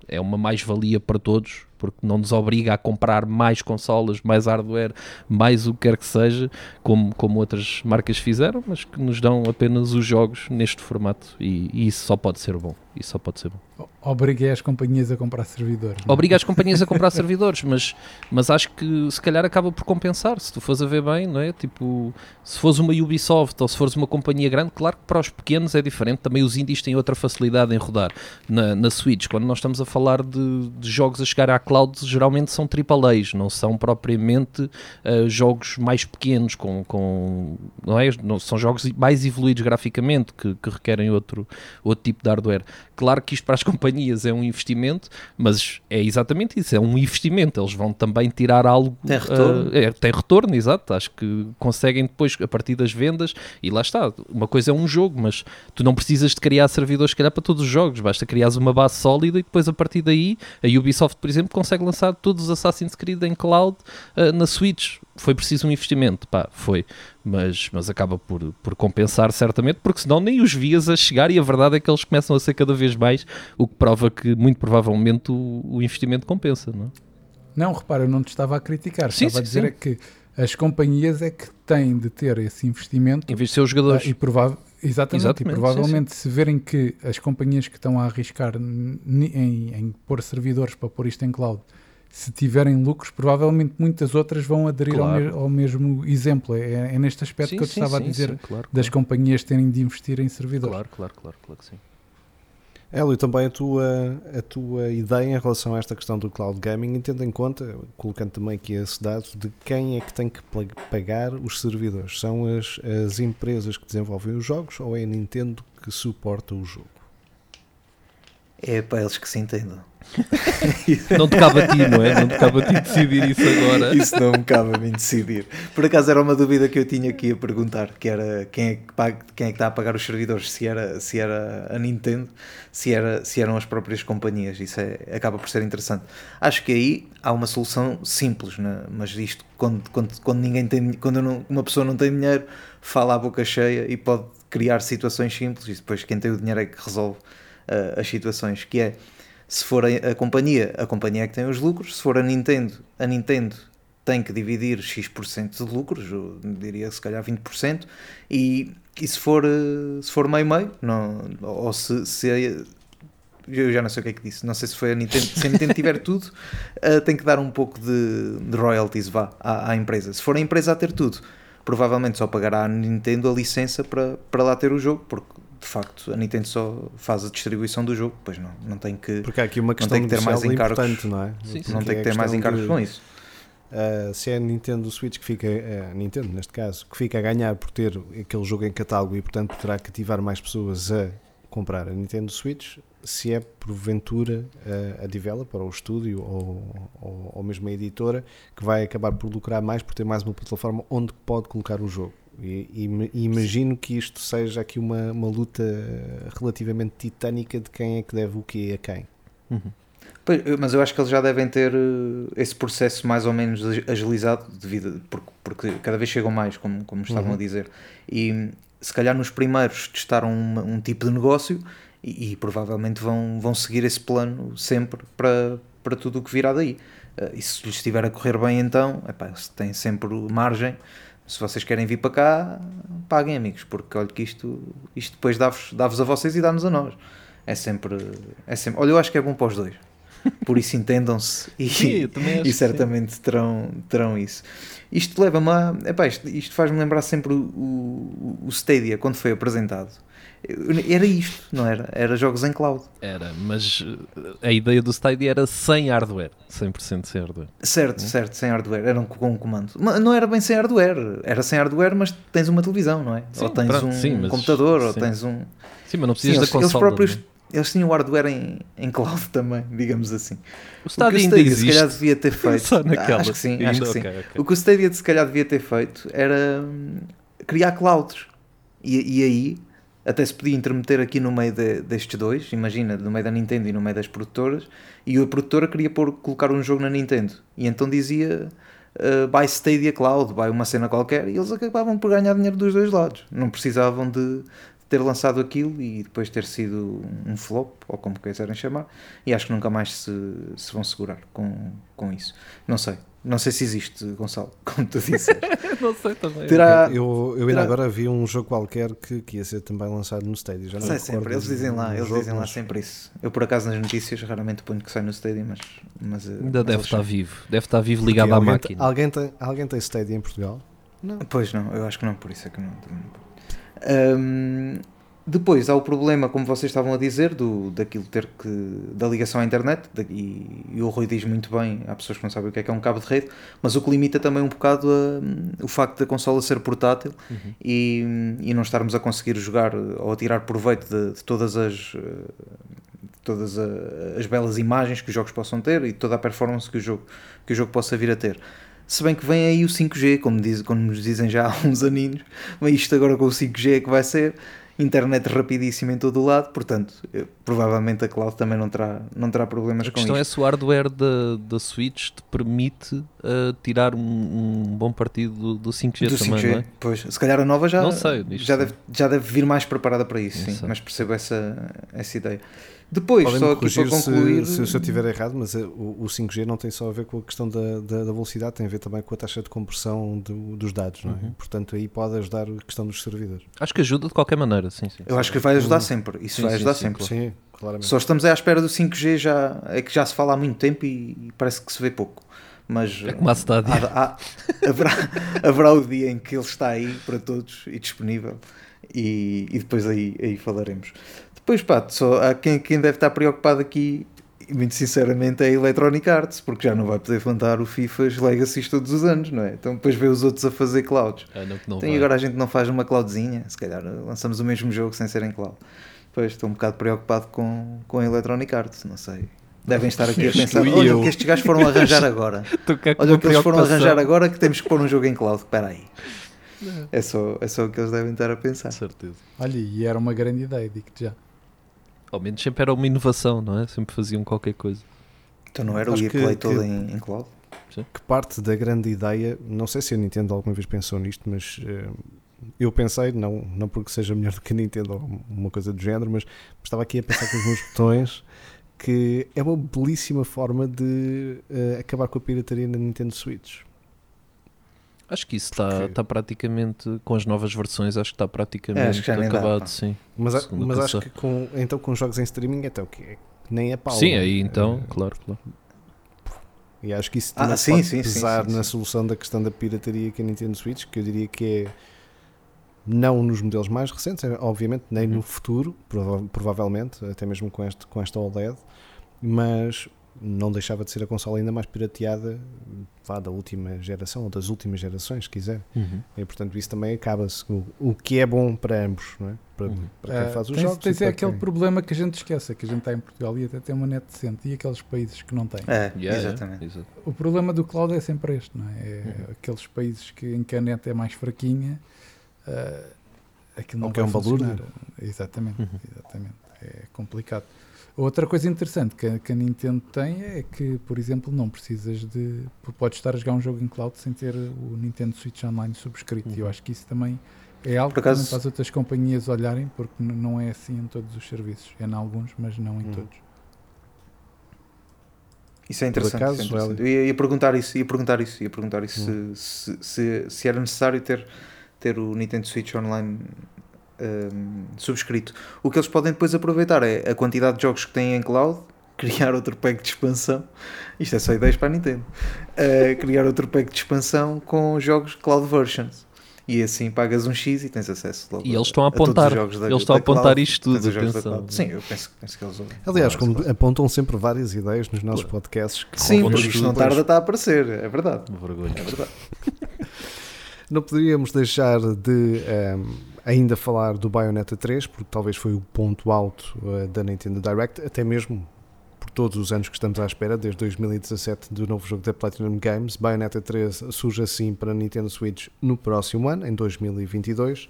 é uma mais-valia para todos, porque não nos obriga a comprar mais consolas, mais hardware, mais o que quer que seja, como, como outras marcas fizeram, mas que nos dão apenas os jogos neste formato e, e isso só pode ser bom. Isso só pode ser bom. Obriga as companhias a comprar servidores. Não? É? Obriga as companhias a comprar servidores, mas, mas acho que se calhar acaba por compensar. Se tu fores a ver bem, não é? Tipo, se fores uma Ubisoft ou se fores uma companhia grande, claro que para os pequenos é diferente. Também os indies têm outra facilidade em rodar na, na Switch. Quando nós estamos a falar de, de jogos a chegar à cloud, geralmente são AAAs, não são propriamente uh, jogos mais pequenos, com, com não é? Não, são jogos mais evoluídos graficamente que, que requerem outro, outro tipo de hardware. Claro que isto para as companhias é um investimento, mas é exatamente isso, é um investimento. Eles vão também tirar algo. Tem retorno. Uh, é, tem retorno, exato. Acho que conseguem depois, a partir das vendas, e lá está. Uma coisa é um jogo, mas tu não precisas de criar servidores, se calhar, para todos os jogos. Basta criar uma base sólida e depois, a partir daí, a Ubisoft, por exemplo, consegue lançar todos os Assassin's Creed em cloud uh, na Switch foi preciso um investimento, pá, foi, mas, mas acaba por, por compensar certamente, porque senão nem os vias a chegar e a verdade é que eles começam a ser cada vez mais, o que prova que muito provavelmente o, o investimento compensa, não é? Não, repara, eu não te estava a criticar, sim, estava sim, a dizer é que as companhias é que têm de ter esse investimento. Em vez de ser os jogadores. E prova exatamente, exatamente, e provavelmente sim, se verem que as companhias que estão a arriscar em, em pôr servidores para pôr isto em cloud se tiverem lucros, provavelmente muitas outras vão aderir claro. ao, ao, mesmo exemplo. É, é neste aspecto sim, que eu te sim, estava sim, a dizer, claro, das claro. companhias terem de investir em servidores. Claro, claro, claro, claro que sim. Hélio, também a tua, a tua ideia em relação a esta questão do cloud gaming, tendo em conta, colocando também aqui esse dado, de quem é que tem que pagar os servidores? São as, as empresas que desenvolvem os jogos ou é a Nintendo que suporta o jogo? É para eles que se entendam. não te cabe a ti, não é? Não te cabe a ti decidir isso agora. Isso não me cabe a mim decidir. Por acaso era uma dúvida que eu tinha aqui a perguntar, que era quem é que, paga, quem é que está a pagar os servidores, se era, se era a Nintendo, se, era, se eram as próprias companhias. Isso é, acaba por ser interessante. Acho que aí há uma solução simples, né? mas isto quando, quando, quando ninguém tem quando não, uma pessoa não tem dinheiro, fala à boca cheia e pode criar situações simples e depois quem tem o dinheiro é que resolve uh, as situações, que é se for a, a, companhia, a companhia é que tem os lucros, se for a Nintendo, a Nintendo tem que dividir X% de lucros, eu diria se calhar 20%, e, e se for eh, se for meio-meio, ou se, se eu já não sei o que é que disse, não sei se foi a Nintendo, se a Nintendo tiver tudo, uh, tem que dar um pouco de, de royalties vá, à, à, empresa. Se for a empresa a ter tudo, provavelmente só pagará a Nintendo a licença para, para lá ter o jogo, porque de facto a Nintendo só faz a distribuição do jogo, pois não, não tem que porque há aqui uma questão não tem que ter mais encargos, não é? Sim, sim. Não tem que ter mais encargos de, com isso. Uh, se é a Nintendo Switch que fica, uh, Nintendo neste caso, que fica a ganhar por ter aquele jogo em catálogo e portanto poderá cativar mais pessoas a comprar a Nintendo Switch, se é porventura uh, a developer ou o estúdio ou, ou, ou mesmo a editora que vai acabar por lucrar mais por ter mais uma plataforma onde pode colocar o jogo. E, e, imagino que isto seja aqui uma, uma luta relativamente titânica de quem é que deve o quê a quem. Uhum. Pois, mas eu acho que eles já devem ter eh, esse processo mais ou menos agilizado, devido, porque, porque cada vez chegam mais, como, como estavam uhum. a dizer. E se calhar nos primeiros testaram um, um tipo de negócio e, e, provavelmente vão, vão seguir esse plano sempre para, para tudo o que virá daí. Uh, e se lhes estiver a correr bem, então, epá, eles têm sempre margem se vocês querem vir para cá, paguem amigos, porque olha que isto, isto depois dá-vos dá a vocês e dá-nos a nós. É sempre, é sempre. Olha, eu acho que é bom para os dois. Por isso entendam-se e, sim, e certamente terão, terão isso. Isto leva-me a. Epá, isto, isto faz-me lembrar sempre o, o, o Stadia quando foi apresentado era isto, não era? Era jogos em cloud. Era, mas eh, a ideia do Stadia era sem hardware, 100% sem hardware. Certo, hum? certo, sem hardware, era um, com um comando. Mas não era bem sem hardware, era sem hardware, mas tens uma televisão, não é? Sim, ou tens pronto, um sim, mas, computador, sim. ou tens um. Sim, mas não precisas sim, da console. Eles próprios. Eles tinham hardware em, em cloud também, digamos assim. O Stadia, o que o Stadia se calhar devia ter feito. Só naquela. Acho que sim, acho que sim. Okay, okay. O que o Stadia se calhar devia ter feito era hum, criar clouds. E, e aí até se podia intermeter aqui no meio de, destes dois, imagina, no meio da Nintendo e no meio das produtoras, e a produtora queria pôr, colocar um jogo na Nintendo, e então dizia uh, buy Stadia Cloud, buy uma cena qualquer, e eles acabavam por ganhar dinheiro dos dois lados, não precisavam de ter lançado aquilo e depois ter sido um flop, ou como quiserem chamar, e acho que nunca mais se, se vão segurar com, com isso. Não sei, não sei se existe, Gonçalo, como tu disseste. não sei também. Terá, eu, eu ainda terá... agora vi um jogo qualquer que, que ia ser também lançado no Stadia. Já não sei sempre, eles dizem lá, eles jogo, dizem lá sempre isso. Eu por acaso nas notícias raramente ponho que sai no Stadia, mas. mas eh, ainda mas deve estar vivo, deve estar vivo ligado à máquina. Alguém tem, alguém tem Stadia em Portugal? Não. Pois não, eu acho que não, por isso é que não. Um, depois há o problema, como vocês estavam a dizer, do, daquilo ter que. da ligação à internet, e, e, o Rui diz muito bem, há pessoas que não sabem o que é que é um cabo de rede, mas o que limita também um bocado a, o facto da consola ser portátil uhum. e, e não estarmos a conseguir jogar ou a tirar proveito de, de todas as. todas as belas imagens que os jogos possam ter e toda a performance que o jogo, que o jogo possa vir a ter. Se bem que vem aí o 5G, como, diz, como nos dizem já há uns aninhos, mas isto agora com o 5G é que vai ser internet rapidíssima em todo o lado, portanto, eh, provavelmente a cloud também não terá, não terá problemas com isso. A questão é se o hardware da, da Switch te permite uh, tirar um, um, bom partido do, do 5G do também, 5G, não é? Pois, se calhar a nova já, sei, já, deve, já deve vir mais preparada para isso, sim, mas percebo essa, essa ideia. Depois, só aqui para concluir. Se, se, eu estiver errado, mas eh, o, o 5G não tem só a ver com a questão da, da, da velocidade, tem a ver também com a taxa de compressão do, dos dados, não é? Uhum. Portanto, aí pode ajudar a questão dos servidores. Acho que ajuda de qualquer maneira, sim, sim. Eu acho que vai ajudar sempre. Isso sim, vai ajudar sim, sempre. Sim, claramente. Só estamos à espera do 5G, já, é que já se fala há muito tempo e parece que se vê pouco. Mas é como a cidade. Há, há, haverá, haverá o dia em que ele está aí para todos e disponível. E, e depois aí, aí falaremos. Pois pá, só há quem, quem deve estar preocupado aqui, muito sinceramente, é a Electronic Arts, porque já não vai poder levantar o FIFAs Legacy todos os anos, não é? Então depois vê os outros a fazer clouds. Ah, não, não Então, vai. e agora a gente não faz uma cloudzinha? Se calhar lançamos o mesmo jogo sem ser em cloud. Pois, estou um bocado preocupado com, com a Electronic Arts, não sei. Devem estar aqui a pensar, olha eu." o que estes gajos foram arranjar agora. Olha o que eles foram arranjar agora que temos que pôr um jogo em cloud. Espera aí. É só, é só o que eles devem estar a pensar. Com certeza. Olha, e era uma grande ideia, digo-te já. Ao menos sempre era uma inovação, não é? Sempre faziam qualquer coisa. Então não era o Acho EA que- Play que- todo em, em cloud? que parte da grande ideia, não sei se a Nintendo alguma vez pensou nisto, mas eh, eu pensei, não, não porque seja melhor do que a Nintendo ou uma coisa do género, mas estava aqui a pensar com os meus botões que é uma belíssima forma de eh, acabar com a pirataria na Nintendo Switch. Acho que isso está Porque- está praticamente, com as novas versões, acho que está praticamente É, acho que já nem dá, acabado, pá. sim. Mas, a- mas acho que com, então com jogos em streaming até o que nem é pau. Sim, não é? aí então, Eh, claro, claro. E acho que isso Ah, também sim, pode sim, sim, pesar sim, na sim. solução da questão da pirataria que a Nintendo Switch, que eu diria que é não nos modelos mais recentes, é, obviamente, nem Uhum. no futuro, prova- provavelmente, até mesmo com, este, com esta OLED, mas não deixava de ser a consola ainda mais pirateada vá, da última geração, ou das últimas gerações, se quiser. Uhum. E portanto isso também acaba-se, o, o que é bom para ambos, não é? Para, Uhum. para quem Ah, faz os tens, jogos. e tens é aquele quem- problema que a gente esquece, que a gente está em Portugal e até tem uma net decente, e aqueles países que não têm. É, Yeah, exatamente. yeah. O problema do cloud é sempre este, não é? É Uhum. aqueles países que, em que a net é mais fraquinha, ah, aquilo não Ou que é um balúrdio. funcionar. Exatamente, Uhum. exatamente. É complicado. Outra coisa interessante que, a- que a Nintendo tem é que, por exemplo, não precisas de. Podes estar a jogar um jogo em cloud sem ter o Nintendo Switch Online subscrito. E eu Uhum. acho que isso também é algo Por que acaso- para as outras companhias olharem, porque não é assim em todos os serviços. É em alguns, mas não em Uhum. todos. Isso é interessante. acaso, isso é interessante. Eu ia, ia perguntar isso, ia perguntar isso, ia perguntar isso Hum. se, se, se, se era necessário ter, ter o Nintendo Switch Online hum, subscrito. O que eles podem depois aproveitar é a quantidade de jogos que têm em cloud, criar outro pack de expansão. Isto é só ideias para a Nintendo. Uh, criar outro pack de expansão com jogos cloud versions. E assim pagas um X e tens acesso logo E eles estão a todos os apontar. jogos da- Eles estão a da cloud. apontar isto tudo, atenção. Sim, eu penso, penso que eles ouvem. Aliás, Claro, como claro. apontam sempre várias ideias nos nossos podcasts. que Sim, porque isto não tarda está a aparecer, é verdade. Uma vergonha. É verdade. Não poderíamos deixar de ehm, ainda falar do Bayonetta 3, porque talvez foi o ponto alto eh, da Nintendo Direct, até mesmo por todos os anos que estamos à espera, desde 2017 do novo jogo da Platinum Games. Bayonetta 3 surge assim para a Nintendo Switch no próximo ano, em 2022.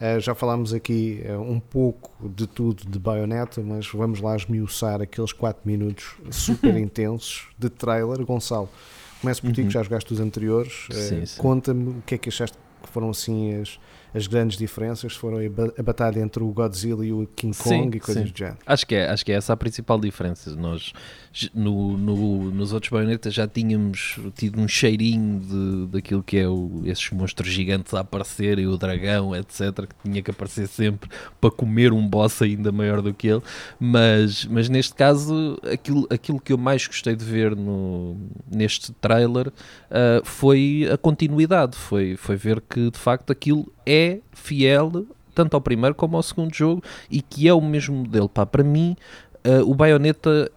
Eh, já falámos aqui eh, um pouco de tudo de Bayonetta, mas vamos lá esmiuçar aqueles 4 minutos super intensos de trailer. Gonçalo, começo por ti Uhum. que já jogaste os anteriores. Sim, sim. Conta-me o que é que achaste que foram assim as, as grandes diferenças. Foram a, ba- a batalha entre o Godzilla e o King Sim, Kong e coisas sim. do género. Acho que é, acho que é essa a principal diferença. Nós no, no- nos outros baionetas já tínhamos tido um cheirinho de, daquilo que é o, esses monstros gigantes a aparecer e o dragão, etc. Que tinha que aparecer sempre para comer um boss ainda maior do que ele. Mas, mas neste caso, aquilo, aquilo que eu mais gostei de ver no, neste trailer ah, foi a continuidade. Foi, foi ver que de facto aquilo é fiel tanto ao primeiro como ao segundo jogo e que é o mesmo modelo. Pá, para mim, ah, o Bayonetta,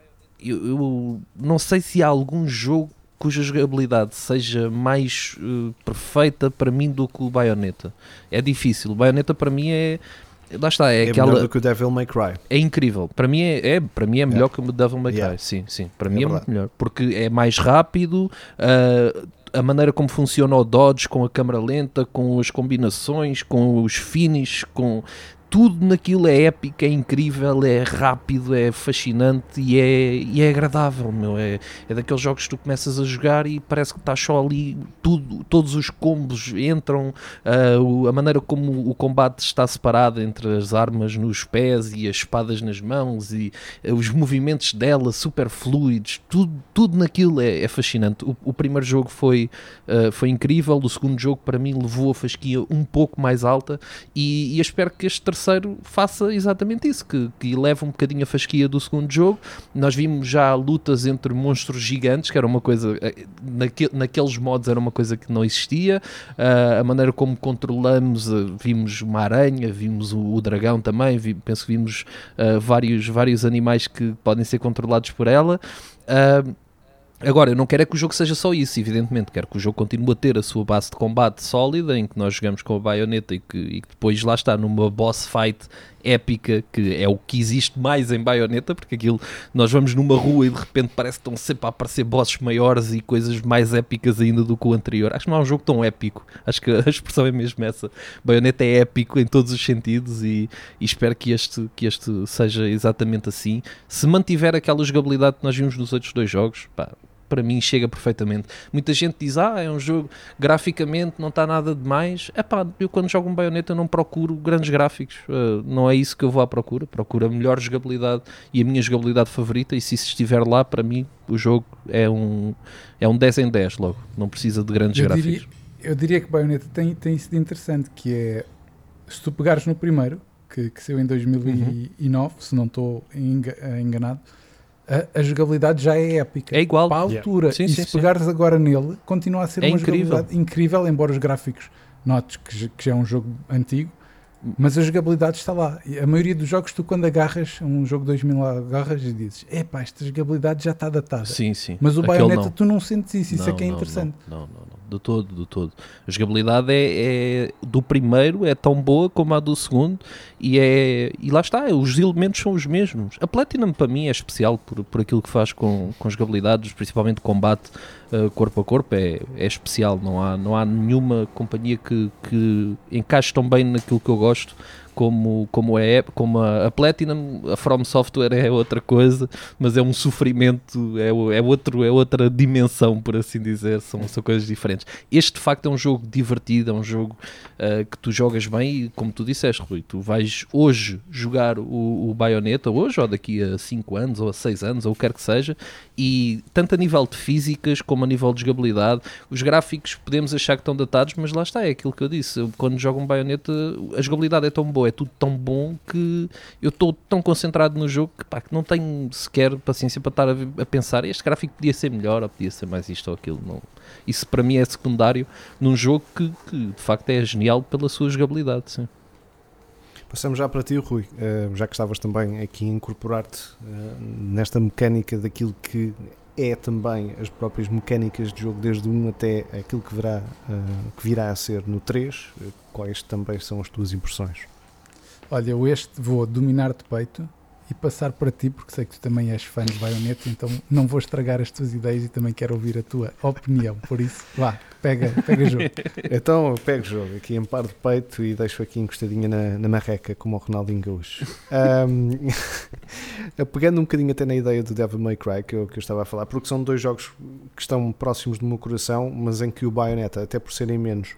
eu, eu não sei se há algum jogo cuja jogabilidade seja mais eh, perfeita para mim do que o Bayonetta. É difícil. O Bayonetta para mim é. Lá está, é, É, aquela. melhor do que o Devil May Cry. É incrível. Para mim é, é- para mim é melhor Yeah. que o Devil May Cry. Sim, sim. Para É mim é muito melhor. Porque é mais rápido, ah, a maneira como funciona o dodge com a câmera lenta, com as combinações, com os finishes, com tudo naquilo é épico, é incrível, é rápido, é fascinante e é, e é agradável, meu. É, é daqueles jogos que tu começas a jogar e parece que estás só ali, tudo, todos os combos entram, o- a maneira como o combate está separado entre as armas nos pés e as espadas nas mãos e eh, os movimentos dela super fluidos, tudo, tudo naquilo é, é fascinante. O, o primeiro jogo foi, ah, foi incrível, o segundo jogo para mim levou a fasquia um pouco mais alta e, e espero que este terceiro terceiro faça exatamente isso, que, que um bocadinho a fasquia do segundo jogo. Nós vimos já lutas entre monstros gigantes, que era uma coisa, eh, naque, naqueles modos era uma coisa que não existia. Uh, a maneira como controlamos, uh, vimos uma aranha, vimos o, o dragão também, vi, penso que vimos uh, vários, vários animais que podem ser controlados por ela. Uh, Agora, eu não quero é que o jogo seja só isso, evidentemente. Quero que o jogo continue a ter a sua base de combate sólida, em que nós jogamos com a baioneta e que, e que depois lá está numa boss fight épica, que é o que existe mais em baioneta, porque aquilo nós vamos numa rua e de repente parece que estão sempre a aparecer bosses maiores e coisas mais épicas ainda do que o anterior. Acho que não é um jogo tão épico. Acho que a expressão é mesmo essa. Baioneta é épico em todos os sentidos e, e espero que este, que este seja exatamente assim. Se mantiver aquela jogabilidade que nós vimos nos outros dois jogos, pá, para mim chega perfeitamente. Muita gente diz, ah, é um jogo graficamente, não está nada demais. É pá, eu quando jogo um baioneta não procuro grandes gráficos, uh, não é isso que eu vou à procura. Procuro a melhor jogabilidade e a minha jogabilidade favorita. E se isso estiver lá, para mim, o jogo é um, é um 10 em 10 logo, não precisa de grandes eu gráficos. Diria, eu diria que baioneta tem, tem isso de interessante, que é se tu pegares no primeiro, que, que saiu em 2009, uhum. se não estou enganado a, a, jogabilidade já é épica. É igual. Para a altura. Yeah. Sim, e sim, se pegares agora nele, continua a ser é uma incrível. jogabilidade incrível, embora os gráficos notes que, que já é um jogo antigo, mas a jogabilidade está lá. A maioria dos jogos, tu quando agarras um jogo 2000 agarras e dizes, epá, esta jogabilidade já está datada. Sim, sim. Mas o Aquele Bayonetta não. tu não sentes isso, isso Não, é que é não, interessante. Não, não, não, De todo, de todo. A jogabilidade é, é do primeiro, é tão boa como a do segundo e, é, e lá está, os elementos são os mesmos. A Platinum para mim é especial por, por aquilo que faz com, com jogabilidades, principalmente combate uh, corpo a corpo, é, é especial. Não há, não há nenhuma companhia que, que encaixe tão bem naquilo que eu gosto como, como, é, como a, a Platinum, a From Software é outra coisa, mas é um sofrimento, é, é, outro, é outra dimensão, por assim dizer, são, são coisas diferentes. Este de facto é um jogo divertido, é um jogo uh, que tu jogas bem e como tu disseste, Rui, tu vais hoje jogar o, o Bayonetta, hoje ou daqui a 5 anos ou a 6 anos ou o que quer que seja, e tanto a nível de físicas como a nível de jogabilidade, os gráficos podemos achar que estão datados, mas lá está, é aquilo que eu disse, quando jogo um Bayonetta a jogabilidade é tão boa, é tudo tão bom que eu estou tão concentrado no jogo que, pá, que não tenho sequer paciência para estar a, a, pensar este gráfico podia ser melhor ou podia ser mais isto ou aquilo. Não. Isso para mim é secundário num jogo que, que de facto é genial pela sua jogabilidade. Sim. Passamos já para ti, Rui, uh, já que estavas também aqui a incorporar-te uh, nesta mecânica daquilo que é também as próprias mecânicas de jogo, desde o 1 até aquilo que, virá, uh, que virá a ser no 3. Quais também são as tuas impressões? Olha, eu este vou dominar de peito e passar para ti, porque sei que tu também és fã de Bayonetta, então não vou estragar as tuas ideias e também quero ouvir a tua opinião. Por isso, vá, pega, pega jogo. então eu pego jogo aqui em par de peito e deixo aqui encostadinha na, na marreca, como o Ronaldinho Gaúcho. Um, pegando um bocadinho até na ideia do Devil May Cry que eu, que eu estava a falar, porque são dois jogos que estão próximos do meu coração, mas em que o Bayonetta, até por serem menos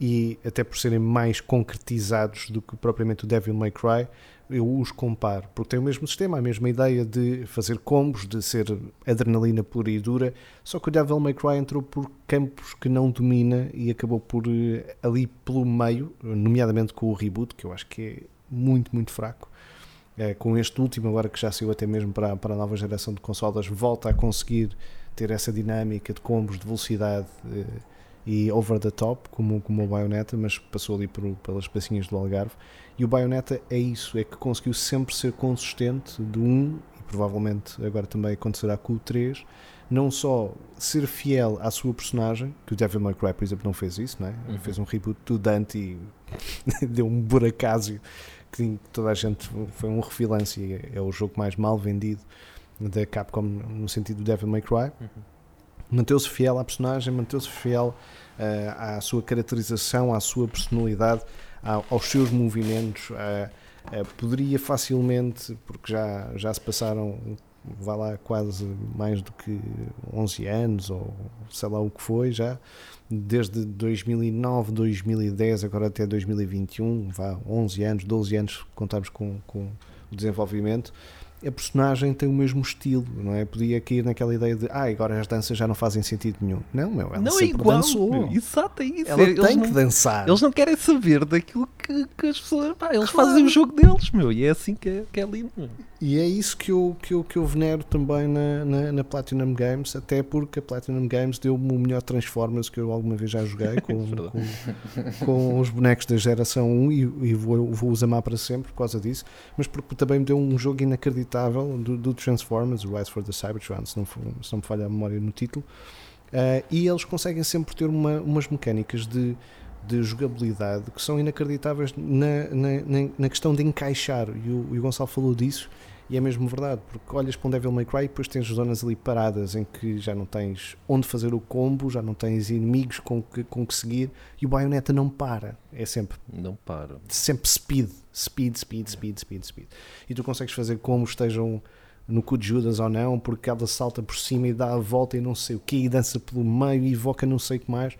e até por serem mais concretizados do que propriamente o Devil May Cry, eu os comparo, porque tem o mesmo sistema, a mesma ideia de fazer combos, de ser adrenalina pura e dura, só que o Devil May Cry entrou por campos que não domina e acabou por ali pelo meio, nomeadamente com o reboot, que eu acho que é muito, muito fraco. É, com este último, agora que já saiu até mesmo para, para a nova geração de consolas, volta a conseguir ter essa dinâmica de combos, de velocidade e over the top, como, como o Bayonetta, mas passou ali por, pelas pecinhas do Algarve. E o Bayonetta é isso, é que conseguiu sempre ser consistente do 1 e provavelmente agora também acontecerá com o 3. Não só ser fiel à sua personagem, que o Devil May Cry, por exemplo, não fez isso, não é? Uhum. fez um reboot do Dante e deu um buracásio que toda a gente foi um refilance e é, o jogo mais mal vendido da Capcom no sentido do Devil May Cry. Uhum manteu-se fiel à personagem, manteu-se fiel uh, à sua caracterização, à sua personalidade, aos seus movimentos. Uh, poderia facilmente, porque já, já se passaram, vá lá, quase mais do que 11 anos, ou sei lá o que foi já, desde 2009, 2010, agora até 2021, vá, 11 anos, 12 anos, contamos com, com o desenvolvimento a personagem tem o mesmo estilo, não é? Podia cair naquela ideia de ah, agora as danças já não fazem sentido nenhum. Não, meu, ela não é sempre igual. dançou. meu. Exato, é isso. Ela Eles tem não- que dançar. Eles não querem saber daquilo que, que as pessoas. Pá, eles fazem o jogo deles, meu. E é assim que é, que é lindo. meu. E é isso que eu, que eu, que eu venero também na, na, na Platinum Games, até porque a Platinum Games deu-me o melhor Transformers que eu alguma vez já joguei com, Verdade. com, com os bonecos da geração 1 e, e vou, vou os amar para sempre por causa disso, mas porque também me deu um jogo inacreditável do, do Transformers, Rise for the Cybertron, se não, for- se não me falha a memória no título, Ah, e eles conseguem sempre ter uma, umas mecânicas de, de jogabilidade que são inacreditáveis na, na, na, na questão de encaixar, e o, e o Gonçalo falou disso, e é mesmo verdade, porque olhas para um Devil May Cry e depois tens zonas ali paradas em que já não tens onde fazer o combo, já não tens inimigos com que, com que seguir, e o Bayonetta não para, é sempre Não para. sempre speed, speed, speed, speed, speed, speed. E tu consegues fazer como estejam no cu de Judas ou não, porque ela salta por cima e dá a volta e não sei o que, e dança pelo meio e evoca não sei o que mais.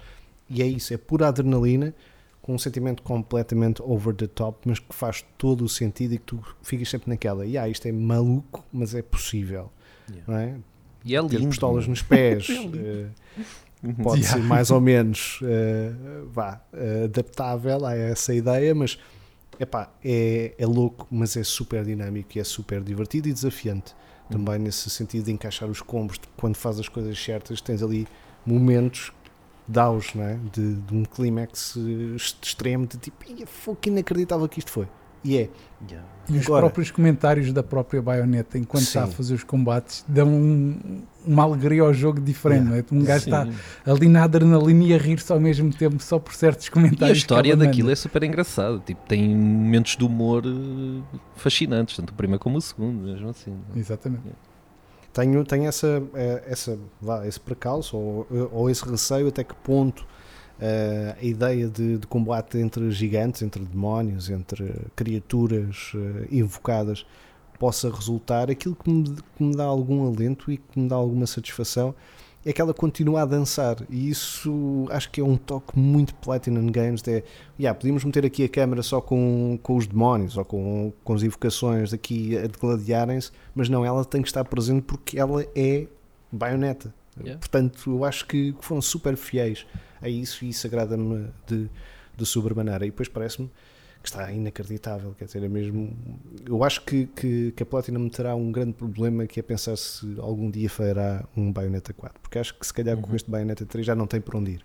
E é isso, é pura adrenalina, com um sentimento completamente over the top, mas que faz todo o sentido e que tu ficas sempre naquela, e ah, isto é maluco, mas é possível. Yeah. Não é? E é Ter lindo. pistolas meu. nos pés. É eh, pode Yeah. ser mais ou menos eh, vá, eh, adaptável a essa ideia, mas epá, é, é louco, mas é super dinâmico e é super divertido e desafiante. Também nesse sentido de encaixar os combos, quando faz as coisas certas, tens ali momentos daos, não é? de, de um clímax eh, extremo, de tipo, "Ia, fogo, que inacreditável que isto foi. E é, Yeah. E os Agora- próprios comentários da própria baioneta enquanto está a Sim. fazer os combates dão um- uma alegria ao jogo diferente. Yeah. não é? Um gajo Sim. está ali na adrenalina e a rir-se ao mesmo tempo só por certos E comentários. a história daquilo manda. é super engraçada. Tipo, tem momentos de humor eh, fascinantes, tanto o primeiro como o segundo, mesmo assim. Exatamente. Tenho, tenho essa, eh, essa, vá, esse precalço ou, ou esse receio até que ponto eh, a ideia de, de combate entre gigantes, entre demónios, entre criaturas eh, invocadas possa resultar. Aquilo que me, que me dá algum alento e que me dá alguma satisfação é que ela continua a dançar. E isso acho que é um toque muito Platinum Games de, yeah, podíamos meter aqui a câmera só com, com os demónios ou com, com as invocações aqui a degladiarem-se, mas não, ela tem que estar presente porque ela é baioneta. Yeah. portanto eu acho que foram super fiéis a isso e isso agrada-me de, de sobremaneira. E depois parece-me que está inacreditável, quer dizer, é mesmo eu acho que, que, que a Platinum terá um grande problema que é pensar se algum dia fará um Bayonetta 4, porque acho que se calhar com Uhum. este Bayonetta 3 já não tem por onde ir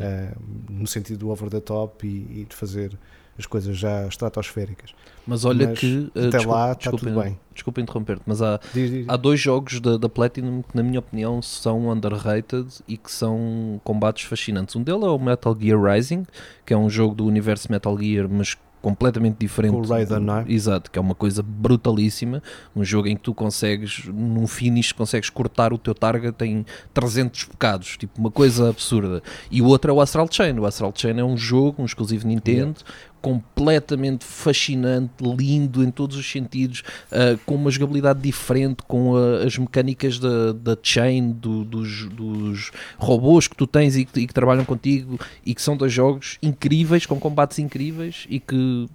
eh, no sentido do over the top e, e de fazer as coisas já estratosféricas. Mas olha Mas que. eh, até desculpa- lá está tudo bem. Desculpa interromper-te, mas há, Diz, diz, há dois jogos da, da Platinum que, na minha opinião, são underrated e que são combates fascinantes. Um deles é o Metal Gear Rising, que é um jogo do universo Metal Gear, mas completamente diferente. Com o Raiden, não é? Exato, que é uma coisa brutalíssima. Um jogo em que tu consegues, num finish, consegues cortar o teu target em 300 bocados, tipo uma coisa absurda. E o outro é o Astral Chain. O Astral Chain é um jogo, um exclusivo Nintendo, completamente fascinante, lindo em todos os sentidos, uh, com uma jogabilidade diferente, com a- as mecânicas da, da chain, do- dos, dos robôs que tu tens e que, e que trabalham contigo, e que são dois jogos incríveis, com combates incríveis e que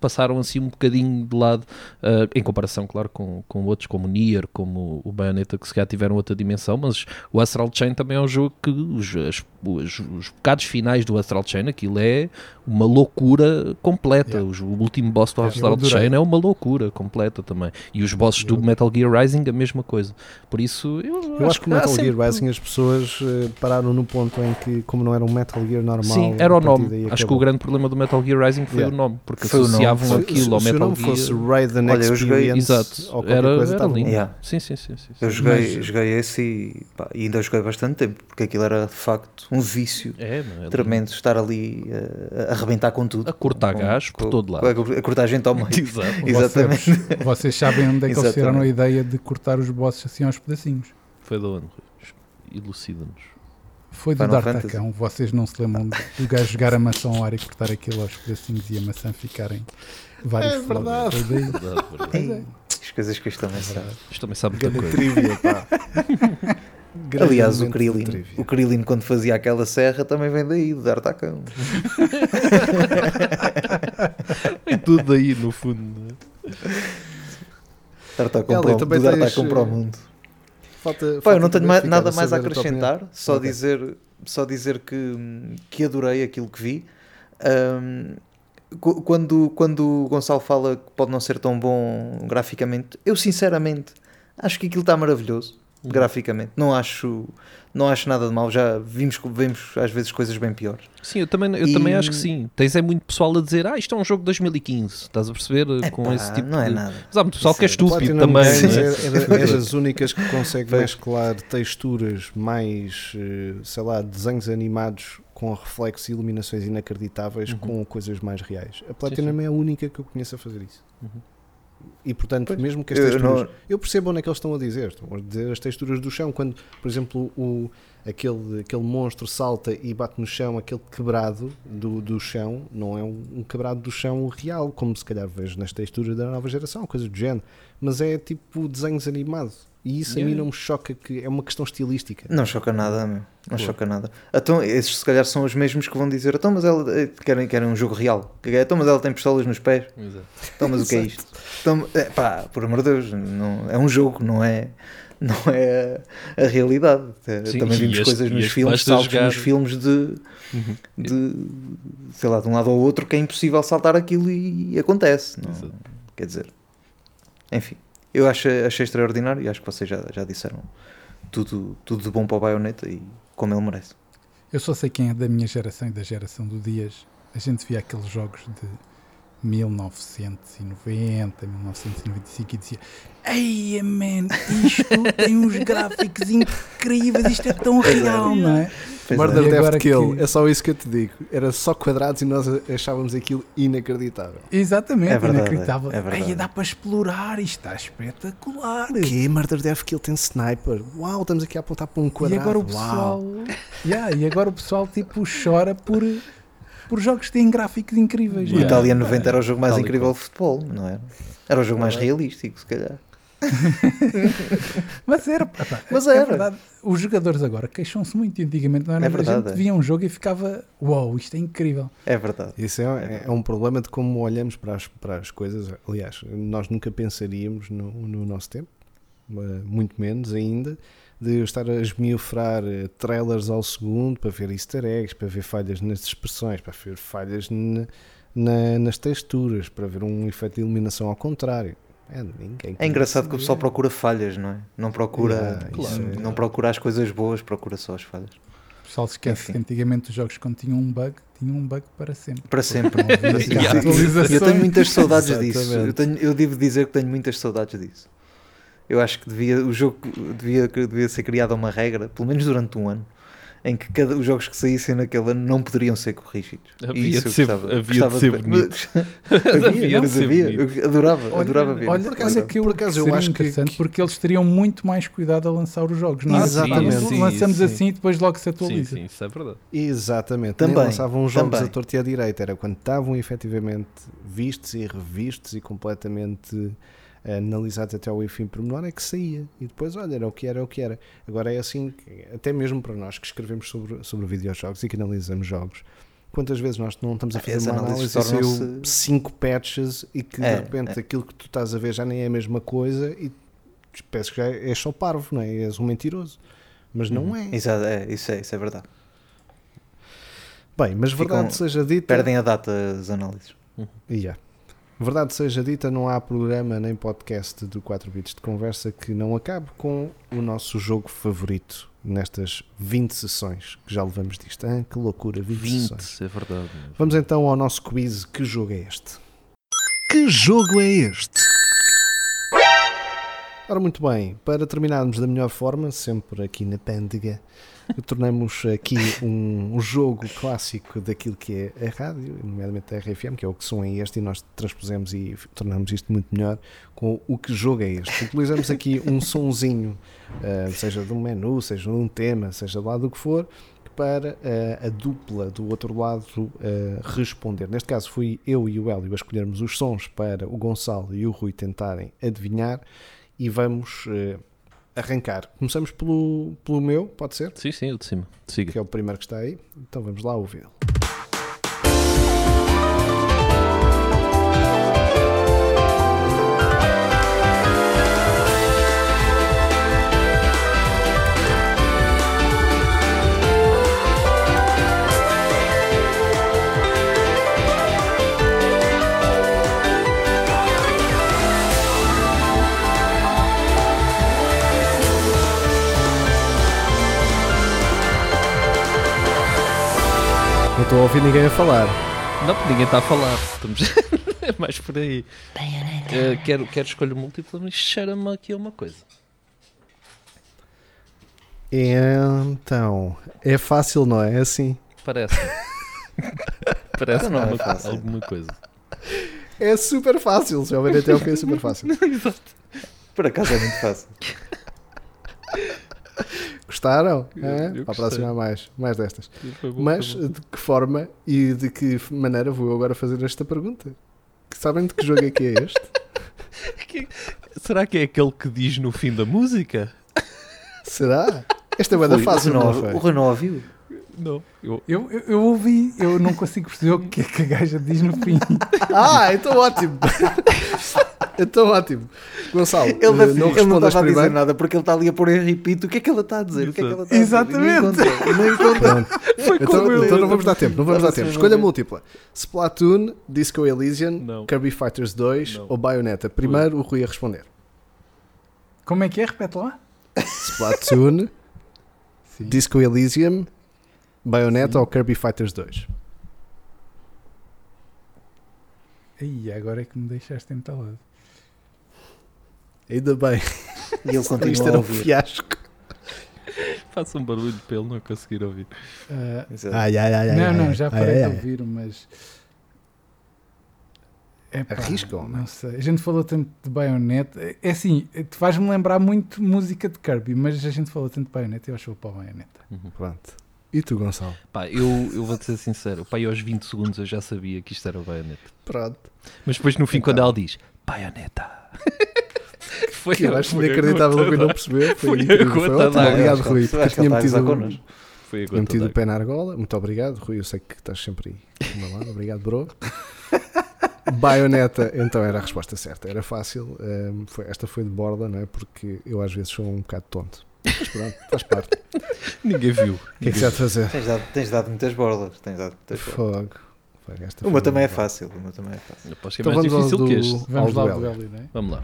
passaram assim um bocadinho de lado uh, em comparação, claro, com, com outros como o Nier, como o Bayonetta, que se calhar tiveram outra dimensão, mas o Astral Chain também é um jogo que os, as- os, os bocados finais do Astral Chain, aquilo é uma loucura completa. Yeah. Os- o último boss do É, Astral. Chain é uma loucura completa também. E os bosses do Eu- Metal Gear Rising, a mesma coisa. Por isso, eu, Eu acho que o Metal sempre- Gear Rising as pessoas eh, pararam no ponto em que, como não era um Metal Gear normal, Sim, era o nome. Acho que o grande problema do Metal Gear Rising foi Yeah. o nome, porque Foi o associavam Se- aquilo se, ao se Metal Gear. fosse Raiden Olha, eu joguei- Exato, era, coisa, era lindo. Yeah. Sim, sim, sim. sim, sim. Eu joguei, Mas- joguei esse e, pá, e ainda joguei bastante tempo, porque aquilo era de facto um vício É, mano, é tremendo estar ali eh, a arrebentar com tudo. A cortar Com- gás por com- todo lado. A, a cortar gente ao meio. Exato. Exatamente. Vocês, vocês sabem onde é que eles tiraram a ideia de cortar os bosses assim aos pedacinhos. Foi da onde? Elucida-nos. Foi do D'Artacão. Vocês não se lembram do gajo jogar a maçã ao ar e cortar aquilo aos pedacinhos e a maçã ficarem vários É verdade. Foi daí. Verdade, verdade. É. As coisas que isto também sabe. Isto também sabe muita coisa. trivia, pá. Grande Aliás, o Krillin, o Krillin quando fazia aquela serra também vem daí, do D'Artacão. Tem tudo aí no fundo. né? Dar-te a Eli, comprar, também do dar-te a tens, comprar o mundo. Falta, Pá, eu falta não tenho mais- nada mais a acrescentar, só Ok. dizer, só dizer que, que adorei aquilo que vi. Qu- quando, quando o Gonçalo fala que pode não ser tão bom graficamente, eu sinceramente acho que aquilo está maravilhoso Uhum. graficamente. Não acho, não acho nada de mal. Já vimos, vemos às vezes coisas bem piores. Sim, eu também, eu E- também acho que sim. Tens é muito pessoal a dizer, ah, isto é um jogo de 2015. Estás a perceber? com Epá, esse tipo não é de... nada. Mas há muito pessoal Isso que é é- estúpido também. É? é, é- das únicas que consegue mesclar texturas mais, eh, sei lá, desenhos animados com reflexos e iluminações inacreditáveis Uhum. com coisas mais reais. A Platinum é a única que eu conheço a fazer isso. Uhum. E portanto, Pois. mesmo que as Eu texturas. não- Eu percebo onde é que eles estão a dizer. Estão a dizer as texturas do chão. Quando, por exemplo, o, aquele, aquele monstro salta e bate no chão, aquele quebrado do, do chão, não é um, um quebrado do chão real, como se calhar vejo nas texturas da nova geração, coisa do género. Mas é tipo desenhos animados. E isso a mim Yeah. não me choca, que é uma questão estilística. Não choca nada, meu. Não Claro. choca nada. Então, esses se calhar são os mesmos que vão dizer: então, mas ela eh, querem, querem um jogo real. Então, mas ela tem pistolas nos pés. Exato. Então, mas o que é isto? Então, é, pá, por amor de Deus, não, é um jogo, não é, não é a, a realidade. É, Sim, Também e vimos este- coisas e nos filmes, saltos jogar- nos filmes de, Uhum. de, sei lá, de um lado ao outro que é impossível saltar aquilo e, acontece. Não, Exato. quer dizer, enfim, eu achei, achei extraordinário e acho que vocês já, já disseram tudo, tudo de bom para o Bayonetta e como ele merece. Eu só sei quem é da minha geração e da geração do Dias. A gente via aqueles jogos de 1990, 1995 e dizia Ei, man, isto tem uns gráficos incríveis, isto é tão real, não é? Pois Murder é. E Death Kill, que- é só isso que eu te digo. Era só quadrados e nós achávamos aquilo inacreditável. Exatamente, É verdade, inacreditável. é verdade. Ei, dá para explorar, isto está espetacular. Que Murder Death Kill tem sniper. Uau, estamos aqui a apontar para um E quadrado. agora o pessoal, Yeah, e agora o pessoal tipo chora por, por jogos que têm gráficos incríveis. O não é? Itália 90 era o jogo mais e incrível de futebol, não era? Era o jogo mais realístico, se calhar. Mas era, pá, Mas é era. verdade. Os jogadores agora queixam-se muito. Antigamente não era É a verdade, gente é. via um jogo e ficava Uau, isto é incrível. É verdade. Isso é, é um problema de como olhamos para as, para as coisas. Aliás, nós nunca pensaríamos no, no nosso tempo, eh, muito menos ainda, de eu estar a esmiufrar eh, trailers ao segundo para ver easter eggs, para ver falhas nas expressões, para ver falhas na- na- nas texturas, para ver um efeito de iluminação ao contrário. É, ninguém É engraçado que o pessoal procura falhas, não é? Não procura, isso é- não procura as coisas boas, procura só as falhas. O pessoal se esquece Enfim. que antigamente os jogos quando tinham um bug, tinham um bug para sempre. Para sempre. Não assim Yeah. Eu tenho muitas saudades disso. Eu, tenho, eu devo dizer que tenho muitas saudades disso. Eu acho que devia, o jogo devia, devia ser criada uma regra, pelo menos durante um ano, em que cada, os jogos que saíssem naquele ano não poderiam ser corrigidos. E Havia isso de ser- gostava- havia de ser bonito. havia, Havia de mas havia. Eu adorava, Olha, adorava ver. olha, Por acaso- que eu, por acaso eu acho que- interessante que- porque eles teriam muito mais cuidado a lançar os jogos. Não é? Exatamente. Ah, Sim, lançamos sim. assim e depois logo se Sim, atualiza. sim, isso é verdade. Exatamente, Também, nem lançavam jogos também. a torta e à direita, era quando estavam efetivamente vistos e revistos e completamente analisados até ao enfim pormenor é que saía. E depois, olha, era o que era, era o que era. Agora é assim, até mesmo para nós que escrevemos sobre, sobre videojogos e que analisamos jogos, quantas vezes nós não estamos a fazer uma análise e saiu patches e que É, de repente é. aquilo que tu estás a ver já nem é a mesma coisa e parece que já és só parvo, não é? És um mentiroso. Mas não Uhum. é. Exato, é, isso é, isso é verdade. Bem, mas Ficam- verdade seja dita. Perdem a data as análises. Yeah. Verdade seja dita, não há programa nem podcast do 4 bits de conversa que não acabe com o nosso jogo favorito nestas 20 sessões que já levamos disto. Ah, que loucura, 20, 20, sessões. é verdade. Vamos então ao nosso quiz. Que jogo é este? Que jogo é este? Ora, muito bem, para terminarmos da melhor forma, sempre aqui na Pândega, tornamos aqui um, um jogo clássico daquilo que é a rádio, nomeadamente a RFM, que é o que som é este, e nós transpusemos e tornamos isto muito melhor com o que jogo é este. Utilizamos aqui um sonzinho, eh, seja de um menu, seja de um tema, seja lá do que for, para eh, a dupla do outro lado eh, responder. Neste caso fui eu e o Hélio a escolhermos os sons para o Gonçalo e o Rui tentarem adivinhar e vamos eh, arrancar. Começamos pelo, pelo meu, pode ser? Sim, sim, o de cima. Siga. Que é o primeiro que está aí. Então vamos lá ouvi-lo. Estou a ouvir ninguém a falar. Não, porque ninguém está a falar. Estamos... é mais por aí. Eh, quero, quero escolha múltipla, mas cheira-me aqui a uma coisa. Então, é fácil, não é? É assim. Parece. Parece Então não é alguma, fácil. alguma coisa. É super fácil. Se ouvirem até o fim, é super fácil. Por acaso é muito fácil. Gostaram? Eu- É? eu Para a próxima há mais, mais destas. Bom, Mas de que forma e de que maneira vou eu agora fazer esta pergunta? Que sabem de que jogo é que é este? Será que é aquele que diz no fim da música? Será? Esta é o não Renault- foi? o Renault ouviu? Não. Eu, Eu, eu, eu ouvi, eu não consigo perceber o que é que a gaja diz no fim. Ah, então ótimo. então ótimo. Então, Ele, eh, não, não ele não estava a dizer nada porque ele está ali a pôr em repeat o que é que ela está a dizer. O que é que ela está Exatamente. A encontra. Pronto. Então, então não vamos dar tempo, não vamos dar tempo. Escolha múltipla: Splatoon, Disco Elysian, Não. Kirby Fighters 2 Não. ou Bayonetta. Primeiro o Rui a responder: Como é que é? Repete lá. Splatoon, Sim. Disco Elysium, Bayonetta ou Kirby Fighters 2. Aí, agora é que me deixaste entalado. Ainda bem, E ele isto continua era um fiasco. faço um barulho para ele não conseguir ouvir. Ah, Exato. Ai, ai, ai, não, ai, não, já parei ai, de ai. ouvir, mas. Epá, Arrisca, homem. Não sei. A gente falou tanto de Bayonetta. É assim, tu faz-me lembrar muito música de Kirby, mas a gente falou tanto de Bayonetta e eu acho que vou para a Bayonetta. Pronto. E tu, Gonçalo? Pá, eu, eu vou-te ser sincero. Pá, eu aos 20 segundos eu já sabia que isto era o baioneta. Pronto. Mas depois no fim, Então. quando ela diz baioneta. foi Que eu acho inacreditável gota Rui não perceber. Foi, Foi a incrível. Foi ótimo. Obrigado, que- Rui. acho Porque que tinha gozar metido, connosco. Foi a tinha metido o pé na argola. Muito obrigado, Rui. Eu sei que estás sempre aí. lado. Obrigado, bro. Baioneta, então era a resposta certa. Era fácil. ehm, foi- esta foi de borda, não é? Porque eu às vezes sou um bocado tonto. Mas pronto, faz parte. O Ninguém viu. que é que se há de fazer? Tens dado, tens dado muitas bordas. Tens dado muitas bordas. Fogo. Fogo, esta Uma também é fácil. Uma também é fácil. Pode ser Então mais difícil do- que este. Vamos lá ao duelo. duelo, não é? Vamos lá.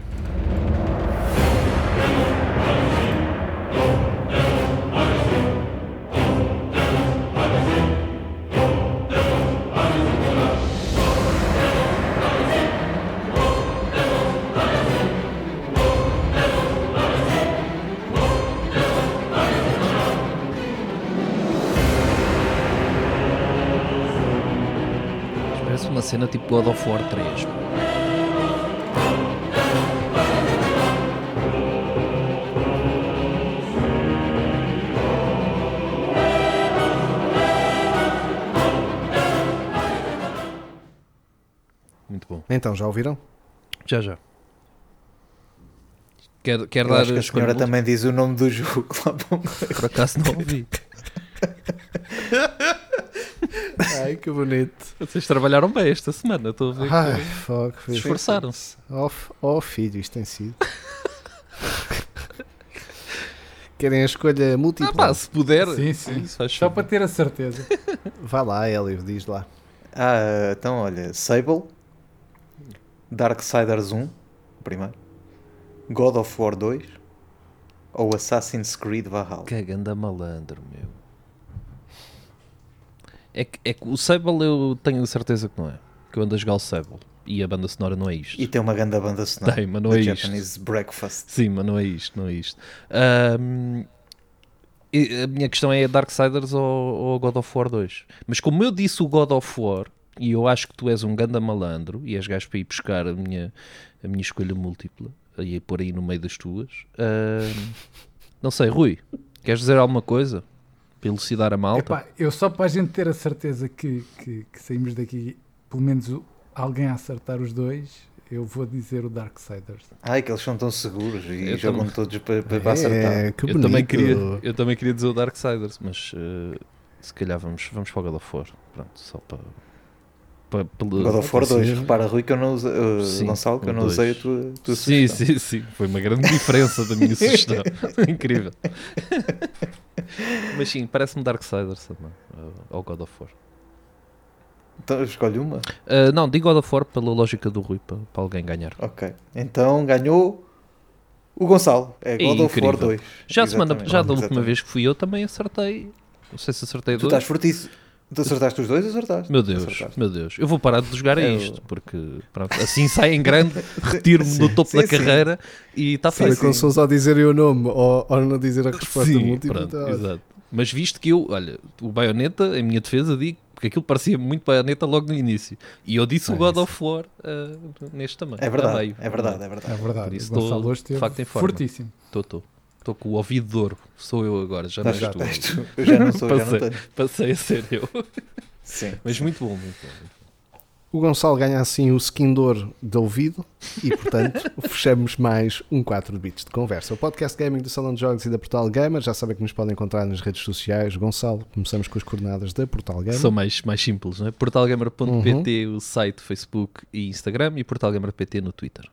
Cena tipo God of War 3. pá. Muito bom. Então, já ouviram? Já, já. Quer, quer Eu dar acho que a senhora também diz o nome do jogo lá para Por acaso não ouvi. Ai, que bonito. Vocês trabalharam bem esta semana, estou a ver. que- Ai, fogo. Se esforçaram-se. Oh, oh, filho, isto tem sido. Querem a escolha múltipla? Ah, pá, se puder. Sim, sim. Só para ter a certeza. Vá lá, Hélio, diz lá. Ah, então olha, Sable, Darksiders 1, o primeiro, God of War 2 ou Assassin's Creed Valhalla. Que ganda malandro, meu. É que, é que o Sable eu tenho certeza que não é. Que eu ando a jogar o Sable. E a banda sonora não é isto. E tem uma grande banda sonora. Tem, mas não é isto. Japanese Breakfast. Sim, mas não é isto, não é isto. E a minha questão é Darksiders ou, ou God of War 2. Mas como eu disse o God of War, e eu acho que tu és um ganda malandro, e és gajo para ir buscar a minha, a minha escolha múltipla, e pôr aí no meio das tuas, ahm, não sei, Rui, queres dizer alguma coisa? Para elucidar a malta? Epá, eu só para a gente ter a certeza que, que, que saímos daqui, pelo menos alguém a acertar os dois, eu vou dizer o Darksiders. Ai, que eles são tão seguros e Eu jogam também. todos para, para, acertar. É, que eu, também queria, eu também queria dizer o Darksiders, mas eh, se calhar vamos, vamos para o God of War. Pronto, só para. para, para God of War Sim. 2, repara Rui que eu não usei, uh, Sim, Gonçalo, que eu não dois. usei a tua, tua Sim, sugestão. sim, sim. Foi uma grande diferença da minha sugestão. Incrível. Mas sim, parece-me Darksiders também. uh, Ou God of War. Então escolhe uma. Uh, não, digo God of War pela lógica do Rui, para, para alguém ganhar. Ok. Então ganhou o Gonçalo. É É God of War incrível. 2. Já, semana, já da última vez que fui eu também acertei. Não sei se acertei Tu dois. estás fortíssimo. Tu acertaste os dois, acertaste. Meu Deus, Acertaste. meu Deus. Eu vou parar de jogar a É o- isto, porque pronto, assim sai em grande, retiro-me do topo sim, da sim. carreira e está feito. se fosse ao dizerem o nome ou, ou não dizer a resposta Sim, múltipla. pronto, exato. Mas visto que eu, olha, o Bayonetta, em minha defesa, digo, porque aquilo parecia muito Bayonetta logo no início. E eu disse o É God isso. of War ah, neste também. É verdade, é verdade, é verdade. É verdade. Por isso estou, de facto, em forma. fortíssimo. Estou, estou. Estou com o ouvido de ouro. Sou eu agora, já não Estás- és tu. tu. Eu já não sou, já não Passei. tenho. Passei a ser eu. Sim. Mas muito bom, muito bom. O Gonçalo ganha assim o skin de de ouvido e, portanto, fechamos mais um 4 bits de conversa. O podcast gaming do Salão de Jogos e da Portal Gamer. Já sabem que nos podem encontrar nas redes sociais. Gonçalo, começamos com as coordenadas da Portal Gamer. São mais, mais simples, não é? Portalgamer.pt, o site, Facebook e Instagram e Portalgamer.pt no Twitter.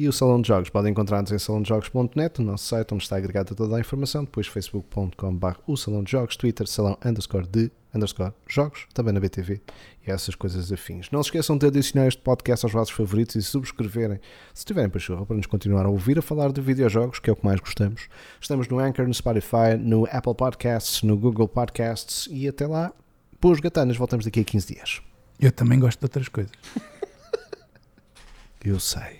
E o Salão de Jogos podem encontrar-nos em salãodejogos.net, o nosso site onde está agregada toda a informação, depois facebook.com.br o Salão de Jogos, Twitter, salão underscore de underscore jogos, também na BTV e essas coisas afins. Não se esqueçam de adicionar este podcast aos vossos favoritos e subscreverem, se tiverem pachorra, para nos continuar a ouvir a falar de videojogos, que é o que mais gostamos. Estamos no Anchor, no Spotify, no Apple Podcasts, no Google Podcasts e até lá, boas gatanas, voltamos daqui a 15 dias. Eu também gosto de outras coisas. Eu sei.